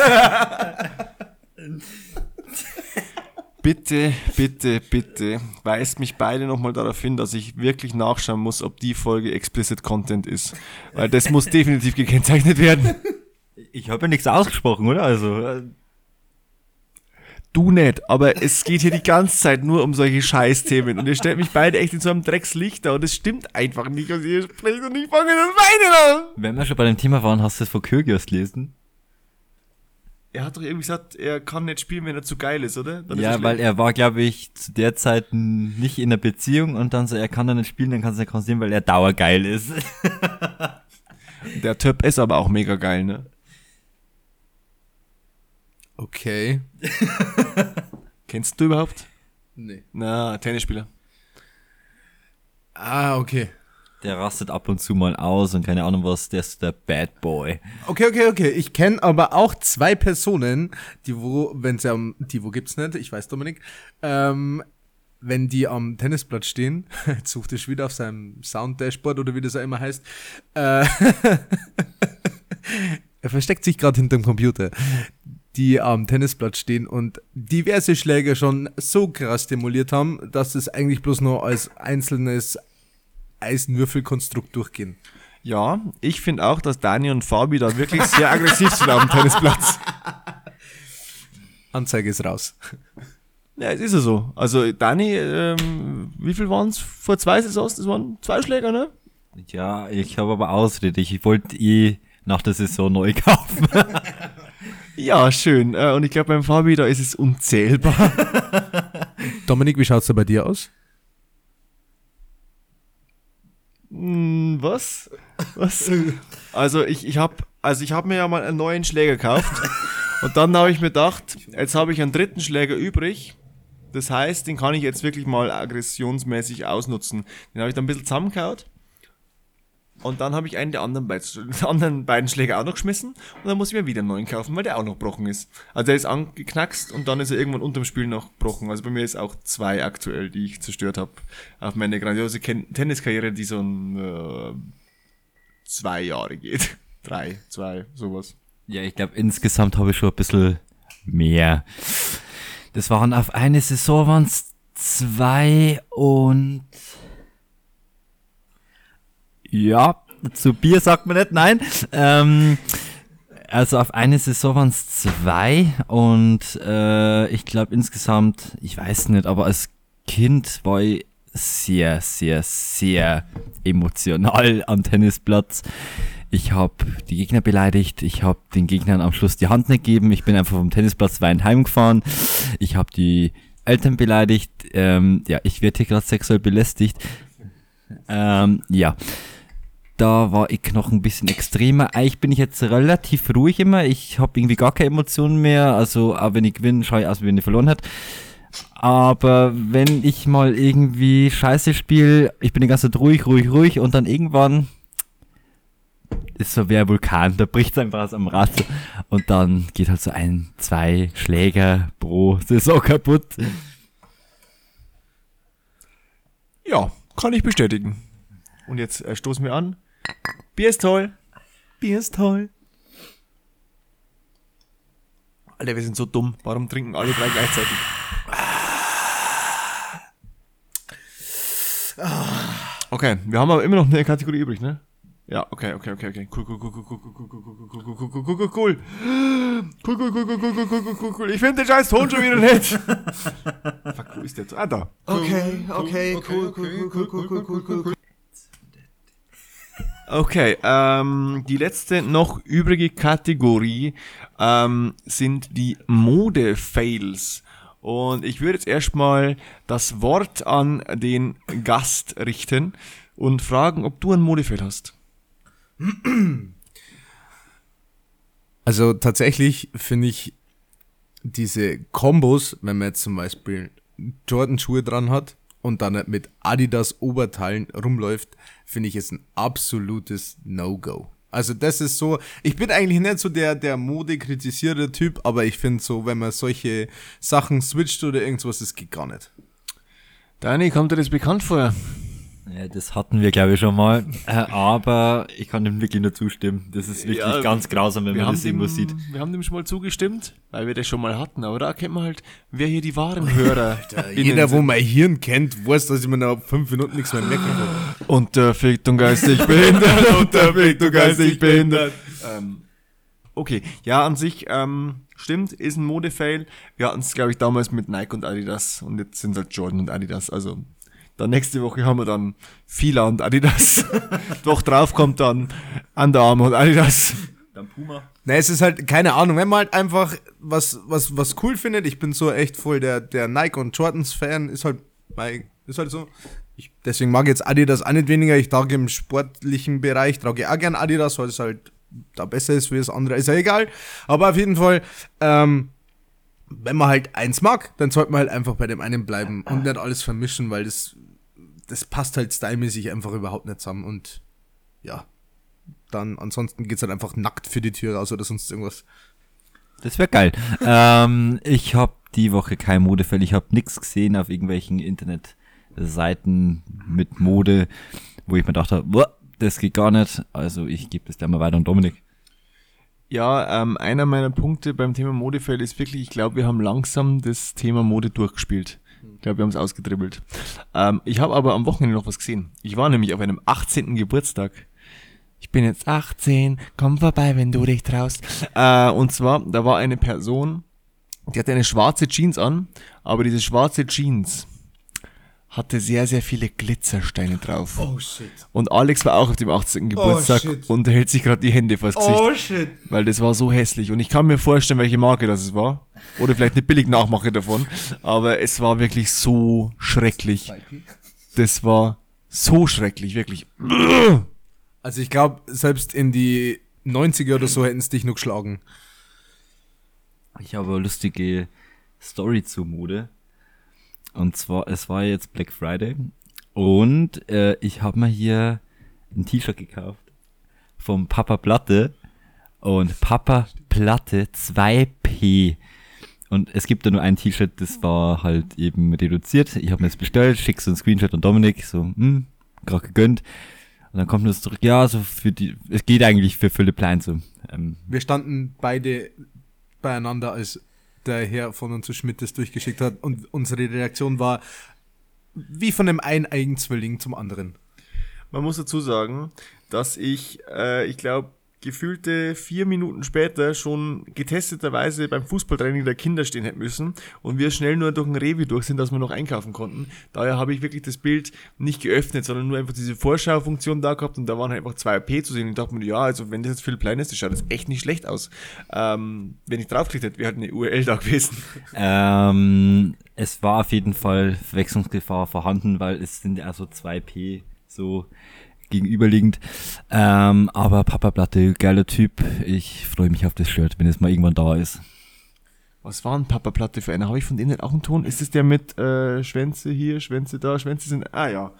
C: Bitte, bitte, bitte weist mich beide nochmal darauf hin, dass ich wirklich nachschauen muss, ob die Folge explicit Content ist. Weil das muss definitiv gekennzeichnet werden.
A: Ich habe ja nichts ausgesprochen, oder? Also, äh,
C: Du nicht, aber es geht hier die ganze Zeit nur um solche Scheißthemen und ihr stellt mich beide echt in so einem Dreckslicht da und es stimmt einfach nicht, was ihr sprecht und ich fange das Weinen an.
A: wenn wir schon bei dem Thema waren, hast du es von Kyrgios gelesen?
C: er hat doch irgendwie gesagt, er kann nicht spielen, wenn er zu geil ist, oder? Dann ist
A: Ja,
C: er
A: weil er war, glaube ich, zu der Zeit nicht in einer Beziehung und dann so, er kann da nicht spielen, dann kann es nicht konzentrieren, weil er dauergeil ist.
C: Der Typ ist aber auch mega geil, ne?
B: Okay.
C: Kennst du überhaupt?
B: Nee.
C: Na, Tennisspieler.
B: Ah, okay.
A: Der rastet ab und zu mal aus und keine Ahnung was, der ist der Bad Boy.
B: Okay, okay, okay. Ich kenne aber auch zwei Personen, die wo, wenn sie am, die wo gibt's nicht, ich weiß Dominik, ähm, wenn die am Tennisplatz stehen, jetzt sucht er schon wieder auf seinem Sound-Dashboard oder wie das auch immer heißt, äh, er versteckt sich gerade hinterm Computer, die am Tennisplatz stehen und diverse Schläger schon so krass stimuliert haben, dass es eigentlich bloß nur als einzelnes Eisenwürfelkonstrukt durchgehen.
C: Ja, ich finde auch, dass Dani und Fabi da wirklich sehr aggressiv sind dem Tennisplatz.
B: Anzeige ist raus.
C: Ja, es ist ja so. Also Dani, ähm, wie viel waren es vor zwei Saisons? Das waren zwei Schläger, ne?
A: Ja, ich habe aber Ausrede. Ich wollte eh nach der Saison neu kaufen.
C: Ja, schön. Äh, und ich glaube, beim Fabi, da ist es unzählbar.
B: Dominik, wie schaut's da bei dir aus?
C: Hm, was? Was? Also ich, ich habe also ich hab mir ja mal einen neuen Schläger gekauft. und dann habe ich mir gedacht, jetzt habe ich einen dritten Schläger übrig. Das heißt, den kann ich jetzt wirklich mal aggressionsmäßig ausnutzen. Den habe ich dann ein bisschen zusammengehaut. Und dann habe ich einen der anderen, anderen beiden Schläger auch noch geschmissen. Und dann muss ich mir wieder einen neuen kaufen, weil der auch noch gebrochen ist. Also der ist angeknackst und dann ist er irgendwann unterm Spiel noch gebrochen. Also bei mir ist auch zwei aktuell, die ich zerstört habe. Auf meine grandiose Ken Tenniskarriere, die so ein äh, zwei Jahre geht. Drei, zwei, sowas.
A: Ja, ich glaube, insgesamt habe ich schon ein bisschen mehr. Das waren auf eine Saison waren es zwei und ja, zu Bier sagt man nicht, nein. Ähm, also auf eine Saison waren es zwei und äh, ich glaube insgesamt, ich weiß nicht, aber als Kind war ich sehr, sehr, sehr emotional am Tennisplatz. Ich habe die Gegner beleidigt, ich habe den Gegnern am Schluss die Hand nicht gegeben, ich bin einfach vom Tennisplatz weinend heimgefahren, ich habe die Eltern beleidigt, ähm, ja, ich werde hier gerade sexuell belästigt. Ähm, ja, da war ich noch ein bisschen extremer. Eigentlich bin ich jetzt relativ ruhig immer, ich habe irgendwie gar keine Emotionen mehr, also auch wenn ich gewinne, schaue ich aus, wie wenn ich verloren hat. Aber wenn ich mal irgendwie Scheiße spiele, ich bin die ganze Zeit ruhig, ruhig, ruhig und dann irgendwann ist so wie ein Vulkan, da bricht einfach aus am Rad und dann geht halt so ein, zwei Schläger pro Saison kaputt.
C: Ja, kann ich bestätigen. Und jetzt äh, stoßen wir an. Bier ist toll. Bier ist toll. Alter, wir sind so dumm. Warum trinken alle drei gleichzeitig? Okay, wir haben aber immer noch eine Kategorie übrig, ne? Ja, okay, okay, okay, okay. Cool, cool, cool, cool, cool, cool, cool, cool, cool, cool, cool, cool, cool, cool, cool. Cool, cool, cool, cool, cool, cool, cool, cool, cool, cool. Ich finde den scheiß Ton schon wieder nicht. Fuck, wo ist der? Ah, da.
F: Okay, okay, cool, cool, cool, cool, cool, cool, cool, cool.
C: Okay, ähm, die letzte noch übrige Kategorie ähm, sind die Mode-Fails. Und ich würde jetzt erstmal das Wort an den Gast richten und fragen, ob du einen Modefail hast.
B: Also tatsächlich finde ich diese Kombos, wenn man jetzt zum Beispiel Jordan-Schuhe dran hat und dann mit Adidas Oberteilen rumläuft, finde ich es ein absolutes No-Go. Also das ist so, ich bin eigentlich nicht so der, der Mode-kritisierende Typ, aber ich finde so, wenn man solche Sachen switcht oder irgendwas, das geht gar nicht.
C: Dani, kommt dir das bekannt vor?
A: Ja, das hatten wir, glaube ich, schon mal. Äh, aber ich kann dem wirklich nur zustimmen. Das ist wirklich
C: Ja,
A: ganz grausam, wenn man das irgendwo
C: dem,
A: sieht.
C: Wir haben dem schon mal zugestimmt, weil wir das schon mal hatten. Aber da erkennt man halt, wer hier die wahren Hörer
B: Jeder, wo mein Hirn kennt, weiß, dass ich mir nach fünf Minuten nichts mehr merken kann.
C: Unterfickt und geistig behindert, unterfickt und geistig behindert. Ähm, okay, ja, an sich ähm, stimmt, ist ein Modefail. Wir hatten es, glaube ich, damals mit Nike und Adidas und jetzt sind es halt Jordan und Adidas. Also dann nächste Woche haben wir dann Fila und Adidas. Doch drauf kommt dann Under Armour und Adidas.
A: Dann Puma.
B: Na, es ist halt, keine Ahnung, wenn man halt einfach was, was, was cool findet, ich bin so echt voll der, der Nike und Jordans Fan, ist halt, mein, ist halt so. Ich, deswegen mag ich jetzt Adidas auch nicht weniger, ich trage im sportlichen Bereich, trage auch gern Adidas, weil es halt da besser ist wie das andere, ist ja egal. Aber auf jeden Fall, ähm, wenn man halt eins mag, dann sollte man halt einfach bei dem einen bleiben und nicht alles vermischen, weil das, das passt halt stylmäßig einfach überhaupt nicht zusammen und ja, dann ansonsten geht's halt einfach nackt für die Tür raus oder sonst irgendwas.
A: Das wäre geil. ähm, ich habe die Woche kein Modefell. Ich habe nichts gesehen auf irgendwelchen Internetseiten mit Mode, wo ich mir dachte, boah, das geht gar nicht. Also ich gebe das gleich mal weiter an Dominik.
C: Ja, ähm, einer meiner Punkte beim Thema Modefeld ist wirklich, ich glaube, wir haben langsam das Thema Mode durchgespielt. Ich glaube, wir haben es ausgedribbelt. Ähm, ich habe aber am Wochenende noch was gesehen. Ich war nämlich auf einem 18. Geburtstag. Ich bin jetzt 18, komm vorbei, wenn du dich traust. Äh, und zwar, da war eine Person, die hatte eine schwarze Jeans an, aber diese schwarze Jeans hatte sehr, sehr viele Glitzersteine drauf.
B: Oh shit.
C: Und Alex war auch auf dem 18. Geburtstag
B: shit.
C: und hält sich gerade die Hände vors Gesicht.
B: Oh shit.
C: Weil das war so hässlich. Und ich kann mir vorstellen, welche Marke das es war. Oder vielleicht eine billige Nachmache davon. Aber es war wirklich so schrecklich. Das war so schrecklich, wirklich.
B: Also ich glaube, selbst in die 90er oder so hätten es dich nur geschlagen.
A: Ich habe eine lustige Story zur Mode. Und zwar, es war jetzt Black Friday und äh, ich habe mir hier ein T-Shirt gekauft vom Papa Platte und Papa Platte 2P. Und es gibt da nur ein T-Shirt, das war halt eben reduziert. Ich habe mir das bestellt, schickst so ein Screenshot an Dominik, so, hm, gerade gegönnt. Und dann kommt das zurück, ja, so für die, es geht eigentlich für Philipp Plein so. Ähm,
B: Wir standen beide beieinander, als der Herr von uns Schmidt das durchgeschickt hat und unsere Reaktion war wie von einem eineigen Zwilling zum anderen.
C: Man muss dazu sagen, dass ich, äh, ich glaube, gefühlte vier Minuten später schon getesteterweise beim Fußballtraining der Kinder stehen hätten müssen und wir schnell nur durch ein Revi durch sind, dass wir noch einkaufen konnten. Daher habe ich wirklich das Bild nicht geöffnet, sondern nur einfach diese Vorschaufunktion da gehabt und da waren halt einfach zwei P zu sehen. Ich dachte mir, ja, also wenn das jetzt viel klein ist, das schaut jetzt echt nicht schlecht aus. Ähm, wenn ich draufgeklickt hätte, wäre halt eine URL da gewesen.
A: Ähm, es war auf jeden Fall Verwechslungsgefahr vorhanden, weil es sind ja so 2P so gegenüberliegend. Ähm, aber Papa Platte, geiler Typ. Ich freue mich auf das Shirt, wenn es mal irgendwann da ist.
C: Was war ein Papa Platte für einer? Habe ich von denen auch einen Ton? Ist es der mit äh, Schwänze hier, Schwänze da, Schwänze sind. Ah ja.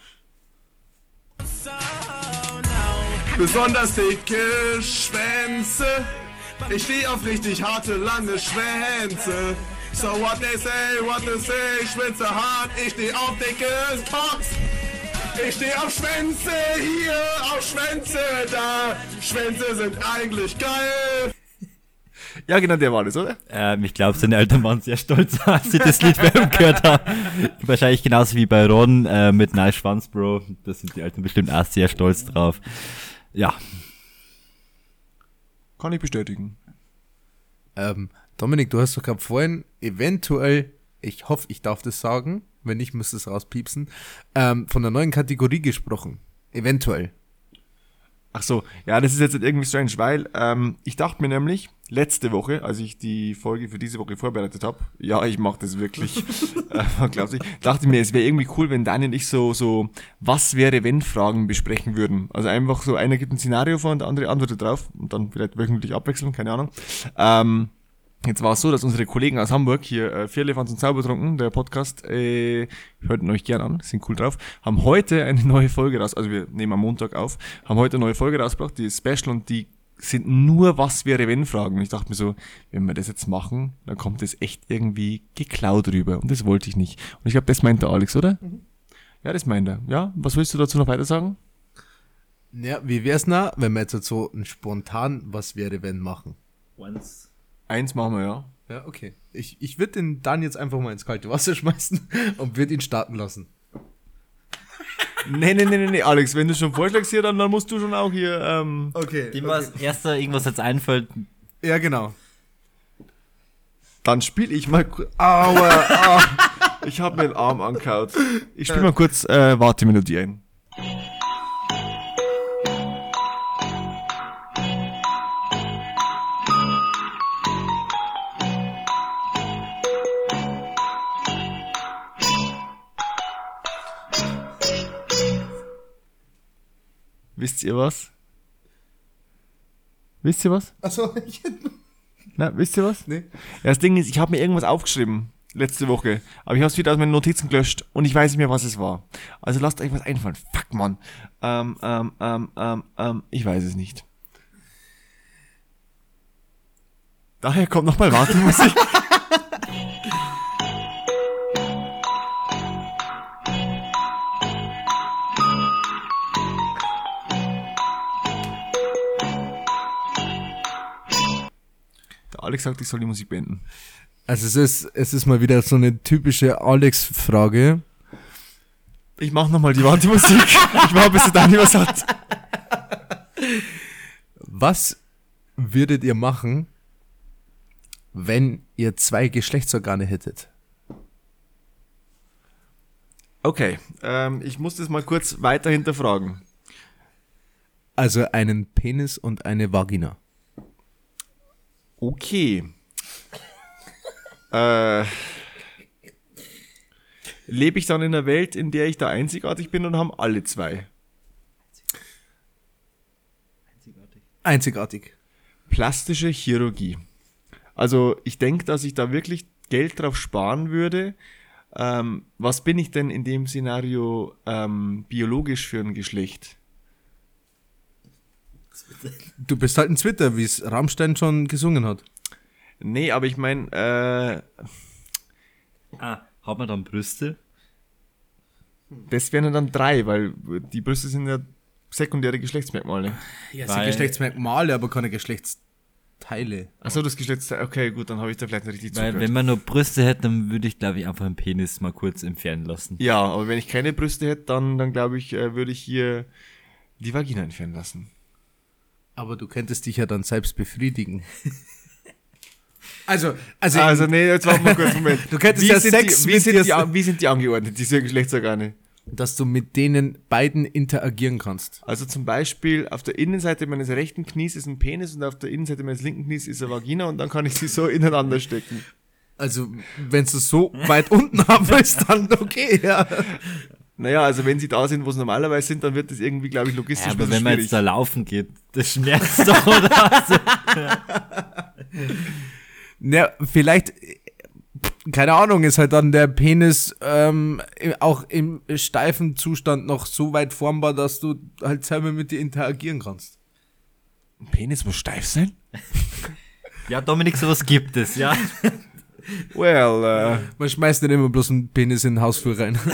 I: Besonders dicke Schwänze. Ich steh auf richtig harte, lange Schwänze. So what they say, what they say, Schwänze hart, ich steh auf dicke Cocks. Ich steh auf Schwänze hier, auf Schwänze da. Schwänze sind eigentlich geil.
C: Ja, genau, der war das, oder?
A: Ähm, ich glaube, seine Eltern waren sehr stolz, als sie das Lied bei ihm gehört haben. Wahrscheinlich genauso wie bei Ron äh, mit Nice Schwanz, Bro. Da sind die Eltern bestimmt auch sehr stolz drauf. Ja.
C: Kann ich bestätigen.
B: Ähm, Dominik, du hast doch gerade vorhin eventuell, ich hoffe, ich darf das sagen, wenn nicht, müsste es rauspiepsen, ähm, von der neuen Kategorie gesprochen. Eventuell.
C: Ach so, ja, das ist jetzt irgendwie strange, weil ähm, ich dachte mir nämlich letzte Woche, als ich die Folge für diese Woche vorbereitet habe, ja, ich mache das wirklich, äh, glaubst du, dachte mir, es wäre irgendwie cool, wenn Daniel und ich so so was wäre wenn Fragen besprechen würden. Also einfach so einer gibt ein Szenario vor und der andere antwortet drauf und dann vielleicht wöchentlich abwechseln, keine Ahnung. Ähm, Jetzt war es so, dass unsere Kollegen aus Hamburg hier, äh, Vierlefanz und Zaubertrunken, der Podcast, äh, hört ihn euch gern an, sind cool drauf, haben heute eine neue Folge raus, also wir nehmen am Montag auf, haben heute eine neue Folge rausgebracht, die ist Special und die sind nur was wäre wenn Fragen. Und ich dachte mir so, wenn wir das jetzt machen, dann kommt das echt irgendwie geklaut rüber. Und das wollte ich nicht. Und ich glaube, das meint der Alex, oder?
B: Mhm.
C: Ja, das meint er. Ja, was willst du dazu noch weiter sagen?
B: Ja, wie wär's na, wenn wir jetzt so ein spontan was wäre wenn machen?
A: Once.
C: Eins machen wir, ja.
B: Ja, okay. Ich, ich würde den dann jetzt einfach mal ins kalte Wasser schmeißen und würde ihn starten lassen.
C: Nee, nee, nee, nee, nee, Alex, wenn du schon vorschlägst hier, dann, dann musst du schon auch hier, ähm.
B: Okay.
A: Dem was erster irgendwas jetzt einfällt.
B: Ja, genau.
C: Dann spiel ich mal kurz. Aua, ah, ich hab mir den Arm angehaut. Ich spiel mal kurz äh, Wartemelodie ein. Wisst ihr was? Wisst ihr was?
B: Achso,
C: Na, wisst ihr was?
B: Nee.
C: Ja, das Ding ist, ich habe mir irgendwas aufgeschrieben letzte Woche, aber ich habe es wieder aus meinen Notizen gelöscht und ich weiß nicht mehr, was es war. Also lasst euch was einfallen. Fuck, Mann. Ähm, ähm, ähm, ähm, ähm, ich weiß es nicht. Daher kommt nochmal Wartemusik. Alex sagt, ich soll die Musik beenden.
B: Also es ist, es ist mal wieder so eine typische Alex-Frage.
C: Ich mach nochmal die Wartemusik. ich war bis der Dani was hat.
B: Was würdet ihr machen, wenn ihr zwei Geschlechtsorgane hättet?
C: Okay, ähm, ich muss das mal kurz weiter hinterfragen.
B: Also einen Penis und eine Vagina.
C: Okay. äh, lebe ich dann in einer Welt, in der ich da einzigartig bin und haben alle zwei?
B: Einzigartig.
C: Plastische Chirurgie. Also ich denke, dass ich da wirklich Geld drauf sparen würde. Ähm, was bin ich denn in dem Szenario ähm, biologisch für ein Geschlecht?
B: Du bist halt ein Twitter, wie es Rammstein schon gesungen hat.
C: Nee, aber ich meine, äh,
A: Ah, hat man dann Brüste?
C: das wären ja dann drei, weil die Brüste sind ja sekundäre Geschlechtsmerkmale.
B: Ja,
A: Weil-
B: sind Geschlechtsmerkmale, aber keine Geschlechtsteile.
C: Achso, das Geschlechts... Okay, gut, dann habe ich da vielleicht nicht richtig
A: Weil
C: zugehört.
A: wenn man nur Brüste hätte, dann würde ich, glaube ich, einfach einen Penis mal kurz entfernen lassen.
C: Ja, aber wenn ich keine Brüste hätte, dann, dann glaube ich, äh, würde ich hier die Vagina entfernen lassen.
B: Aber du könntest dich ja dann selbst befriedigen. Also, also,
C: Also, nee, jetzt warten wir kurz, Moment.
B: Du könntest
C: wie
B: ja
C: sind
B: Sex
C: die, wie, sind die, wie sind die angeordnet, diese Geschlechtsorgane?
B: dass du mit denen beiden interagieren kannst.
C: Also zum Beispiel auf der Innenseite meines rechten Knies ist ein Penis und auf der Innenseite meines linken Knies ist eine Vagina und dann kann ich sie so ineinander stecken.
B: Also, wenn du es so weit unten haben willst, dann okay, ja.
C: Naja, also wenn sie da sind, wo sie normalerweise sind, dann wird das irgendwie, glaube ich, logistisch
A: Ja, aber wenn man
C: schwierig.
A: jetzt da laufen geht, das schmerzt doch, oder?
B: Ja, vielleicht, keine Ahnung, ist halt dann der Penis ähm, auch im steifen Zustand noch so weit formbar, dass du halt selber mit dir interagieren kannst.
C: Ein Penis muss steif sein?
A: ja, Dominik, sowas gibt es, ja.
C: Well, äh,
B: Man schmeißt nicht immer bloß einen Penis in den Hausflur rein.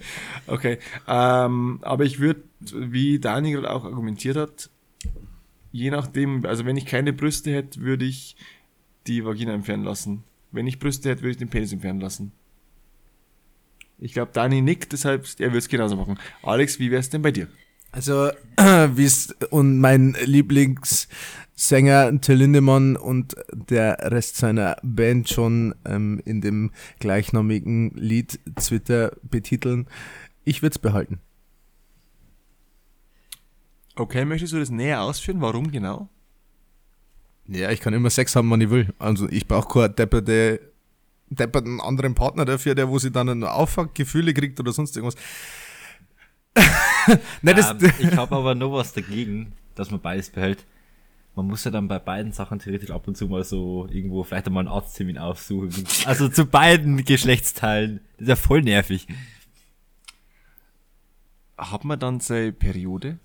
C: Okay, ähm, aber ich würde, wie Dani gerade auch argumentiert hat, je nachdem, also wenn ich keine Brüste hätte, würde ich die Vagina entfernen lassen. Wenn ich Brüste hätte, würde ich den Penis entfernen lassen. Ich glaube, Dani nickt, deshalb, er würde es genauso machen. Alex, wie wär's denn bei dir?
B: Also, wie es und mein Lieblingssänger Till Lindemann und der Rest seiner Band schon ähm, in dem gleichnamigen Lied Twitter betiteln, ich würde es behalten.
C: Okay, möchtest du das näher ausführen? Warum genau?
B: Ja, ich kann immer Sex haben, wann ich will. Also ich brauche keinen depperte, depperten anderen Partner dafür, der wo sie dann einen Aufwachgefühle kriegt oder sonst irgendwas. Nein, das,
A: ähm, ich habe aber noch was dagegen, dass man beides behält. Man muss ja dann bei beiden Sachen theoretisch ab und zu mal so irgendwo vielleicht einmal einen Arzttermin aufsuchen. Also zu beiden Geschlechtsteilen. Das ist ja voll nervig.
C: Hat man dann seine Periode?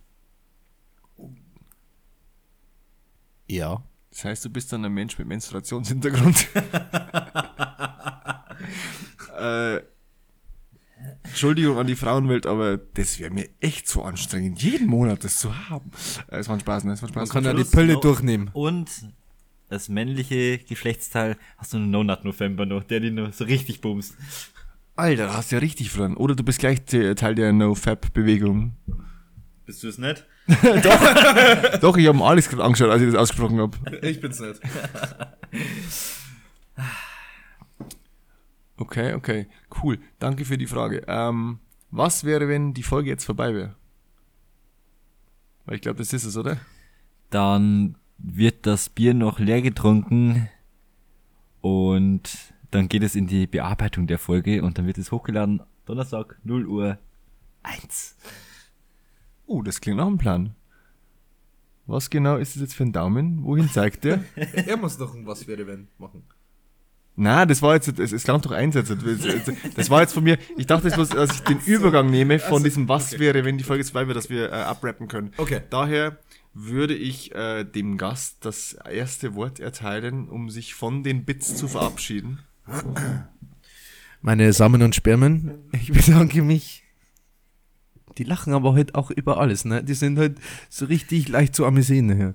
B: ja.
C: Das heißt, du bist dann ein Mensch mit Menstruationshintergrund. äh, Entschuldigung an die Frauenwelt, aber das wäre mir echt so anstrengend, jeden Monat das zu haben. Äh, Es war ein Spaß, ne? Es war ein Spaß.
B: Man kann ja die Pille durchnehmen.
A: Und das männliche Geschlechtsteil hast du einen No-Nut November noch, der die noch so richtig bumst.
C: Alter, hast du ja richtig verloren. Oder du bist gleich Te- Teil der No-Fab-Bewegung.
A: Bist du es nicht?
C: Doch, ich habe Alex gerade angeschaut, als ich das ausgesprochen habe.
B: Ich bin's nicht.
C: Okay, okay, cool. Danke für die Frage. Ähm, was wäre, wenn die Folge jetzt vorbei wäre? Weil ich glaube, das ist es, oder?
A: Dann wird das Bier noch leer getrunken und dann geht es in die Bearbeitung der Folge und dann wird es hochgeladen Donnerstag 0 Uhr 1.
C: Uh, das klingt nach einem Plan. Was genau ist das jetzt für ein Daumen? Wohin zeigt der?
B: er muss doch ein Was wäre wenn machen.
C: Na, das war jetzt, es, es klang doch einsetzen. Das, das war jetzt von mir, ich dachte, jetzt, dass ich den Übergang nehme von
B: Also,
C: diesem Was
B: okay.
C: wäre, wenn die Folge 2 wird, dass wir äh, abrappen können.
B: Okay.
C: Daher würde ich äh, dem Gast das erste Wort erteilen, um sich von den Bits zu verabschieden.
B: Meine Samen und Spermen, ich bedanke mich. Die lachen aber heute auch über alles, ne? Die sind halt so richtig leicht zu amüsieren hier.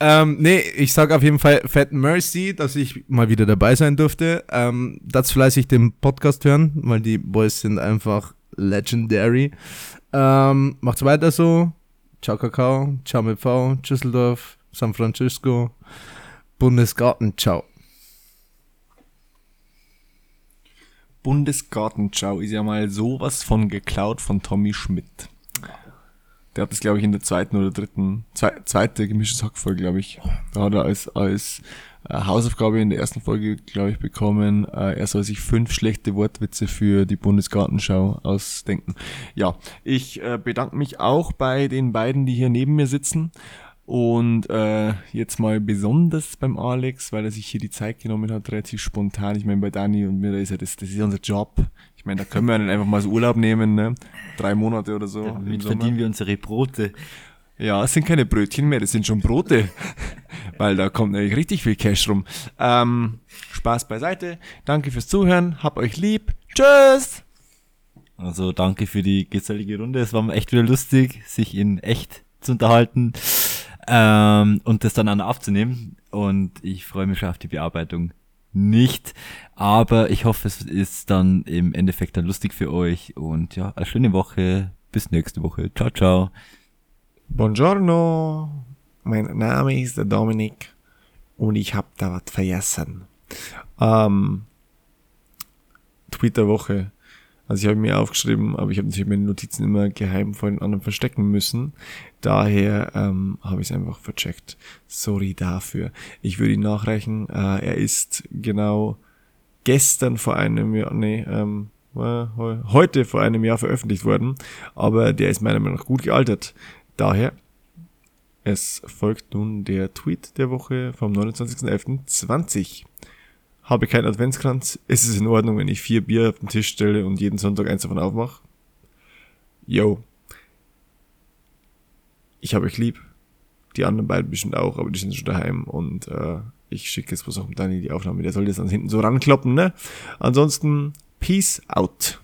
B: Ähm, nee, ich sag auf jeden Fall Fat Mercy, dass ich mal wieder dabei sein durfte. Ähm, das fleißig den Podcast hören, weil die Boys sind einfach legendary. Ähm, macht's weiter so. Ciao Kakao, ciao mit V, Düsseldorf, San Francisco, Bundesgarten, ciao.
C: Bundesgartenschau ist ja mal sowas von geklaut von Tommy Schmidt. Der hat das, glaube ich, in der zweiten oder dritten, zwe zweite gemischtes Hackfolge, glaube ich. Da hat er als, als äh, Hausaufgabe in der ersten Folge, glaube ich, bekommen, äh, er soll sich fünf schlechte Wortwitze für die Bundesgartenschau ausdenken. Ja, ich äh, bedanke mich auch bei den beiden, die hier neben mir sitzen. Und äh, jetzt mal besonders beim Alex, weil er sich hier die Zeit genommen hat, relativ spontan. Ich meine, bei Dani und mir, da ist ja das, das ist unser Job. Ich meine, da können wir dann einfach mal so Urlaub nehmen, ne? Drei Monate oder so.
A: Damit verdienen wir unsere Brote.
C: Ja, es sind keine Brötchen mehr, das sind schon Brote. Weil da kommt nämlich richtig viel Cash rum. Ähm, Spaß beiseite. Danke fürs Zuhören. Hab euch lieb. Tschüss.
A: Also danke für die gesellige Runde. Es war echt wieder lustig, sich in echt zu unterhalten ähm, und das dann an aufzunehmen. Und ich freue mich schon auf die Bearbeitung. Nicht, aber ich hoffe, es ist dann im Endeffekt dann lustig für euch. Und ja, eine schöne Woche. Bis nächste Woche. Ciao, ciao.
C: Buongiorno. Mein Name ist Dominik und ich hab da was vergessen. Ähm, Tweet der Woche. Also ich habe mir aufgeschrieben, aber ich habe natürlich meine Notizen immer geheim vor den anderen verstecken müssen. Daher ähm, habe ich es einfach vercheckt. Sorry dafür. Ich würde ihn nachreichen. Äh, er ist genau gestern vor einem Jahr, nee, ähm, äh, heu- heute vor einem Jahr veröffentlicht worden. Aber der ist meiner Meinung nach gut gealtert. Daher, es folgt nun der Tweet der Woche vom 29.11.20. Habe keinen Adventskranz. Ist es in Ordnung, wenn ich vier Bier auf den Tisch stelle und jeden Sonntag eins davon aufmache? Yo. Ich habe euch lieb. Die anderen beiden bestimmt auch, aber die sind schon daheim und äh, ich schicke jetzt was auch Dani die Aufnahme. Der soll das dann hinten so rankloppen, ne? Ansonsten, peace out.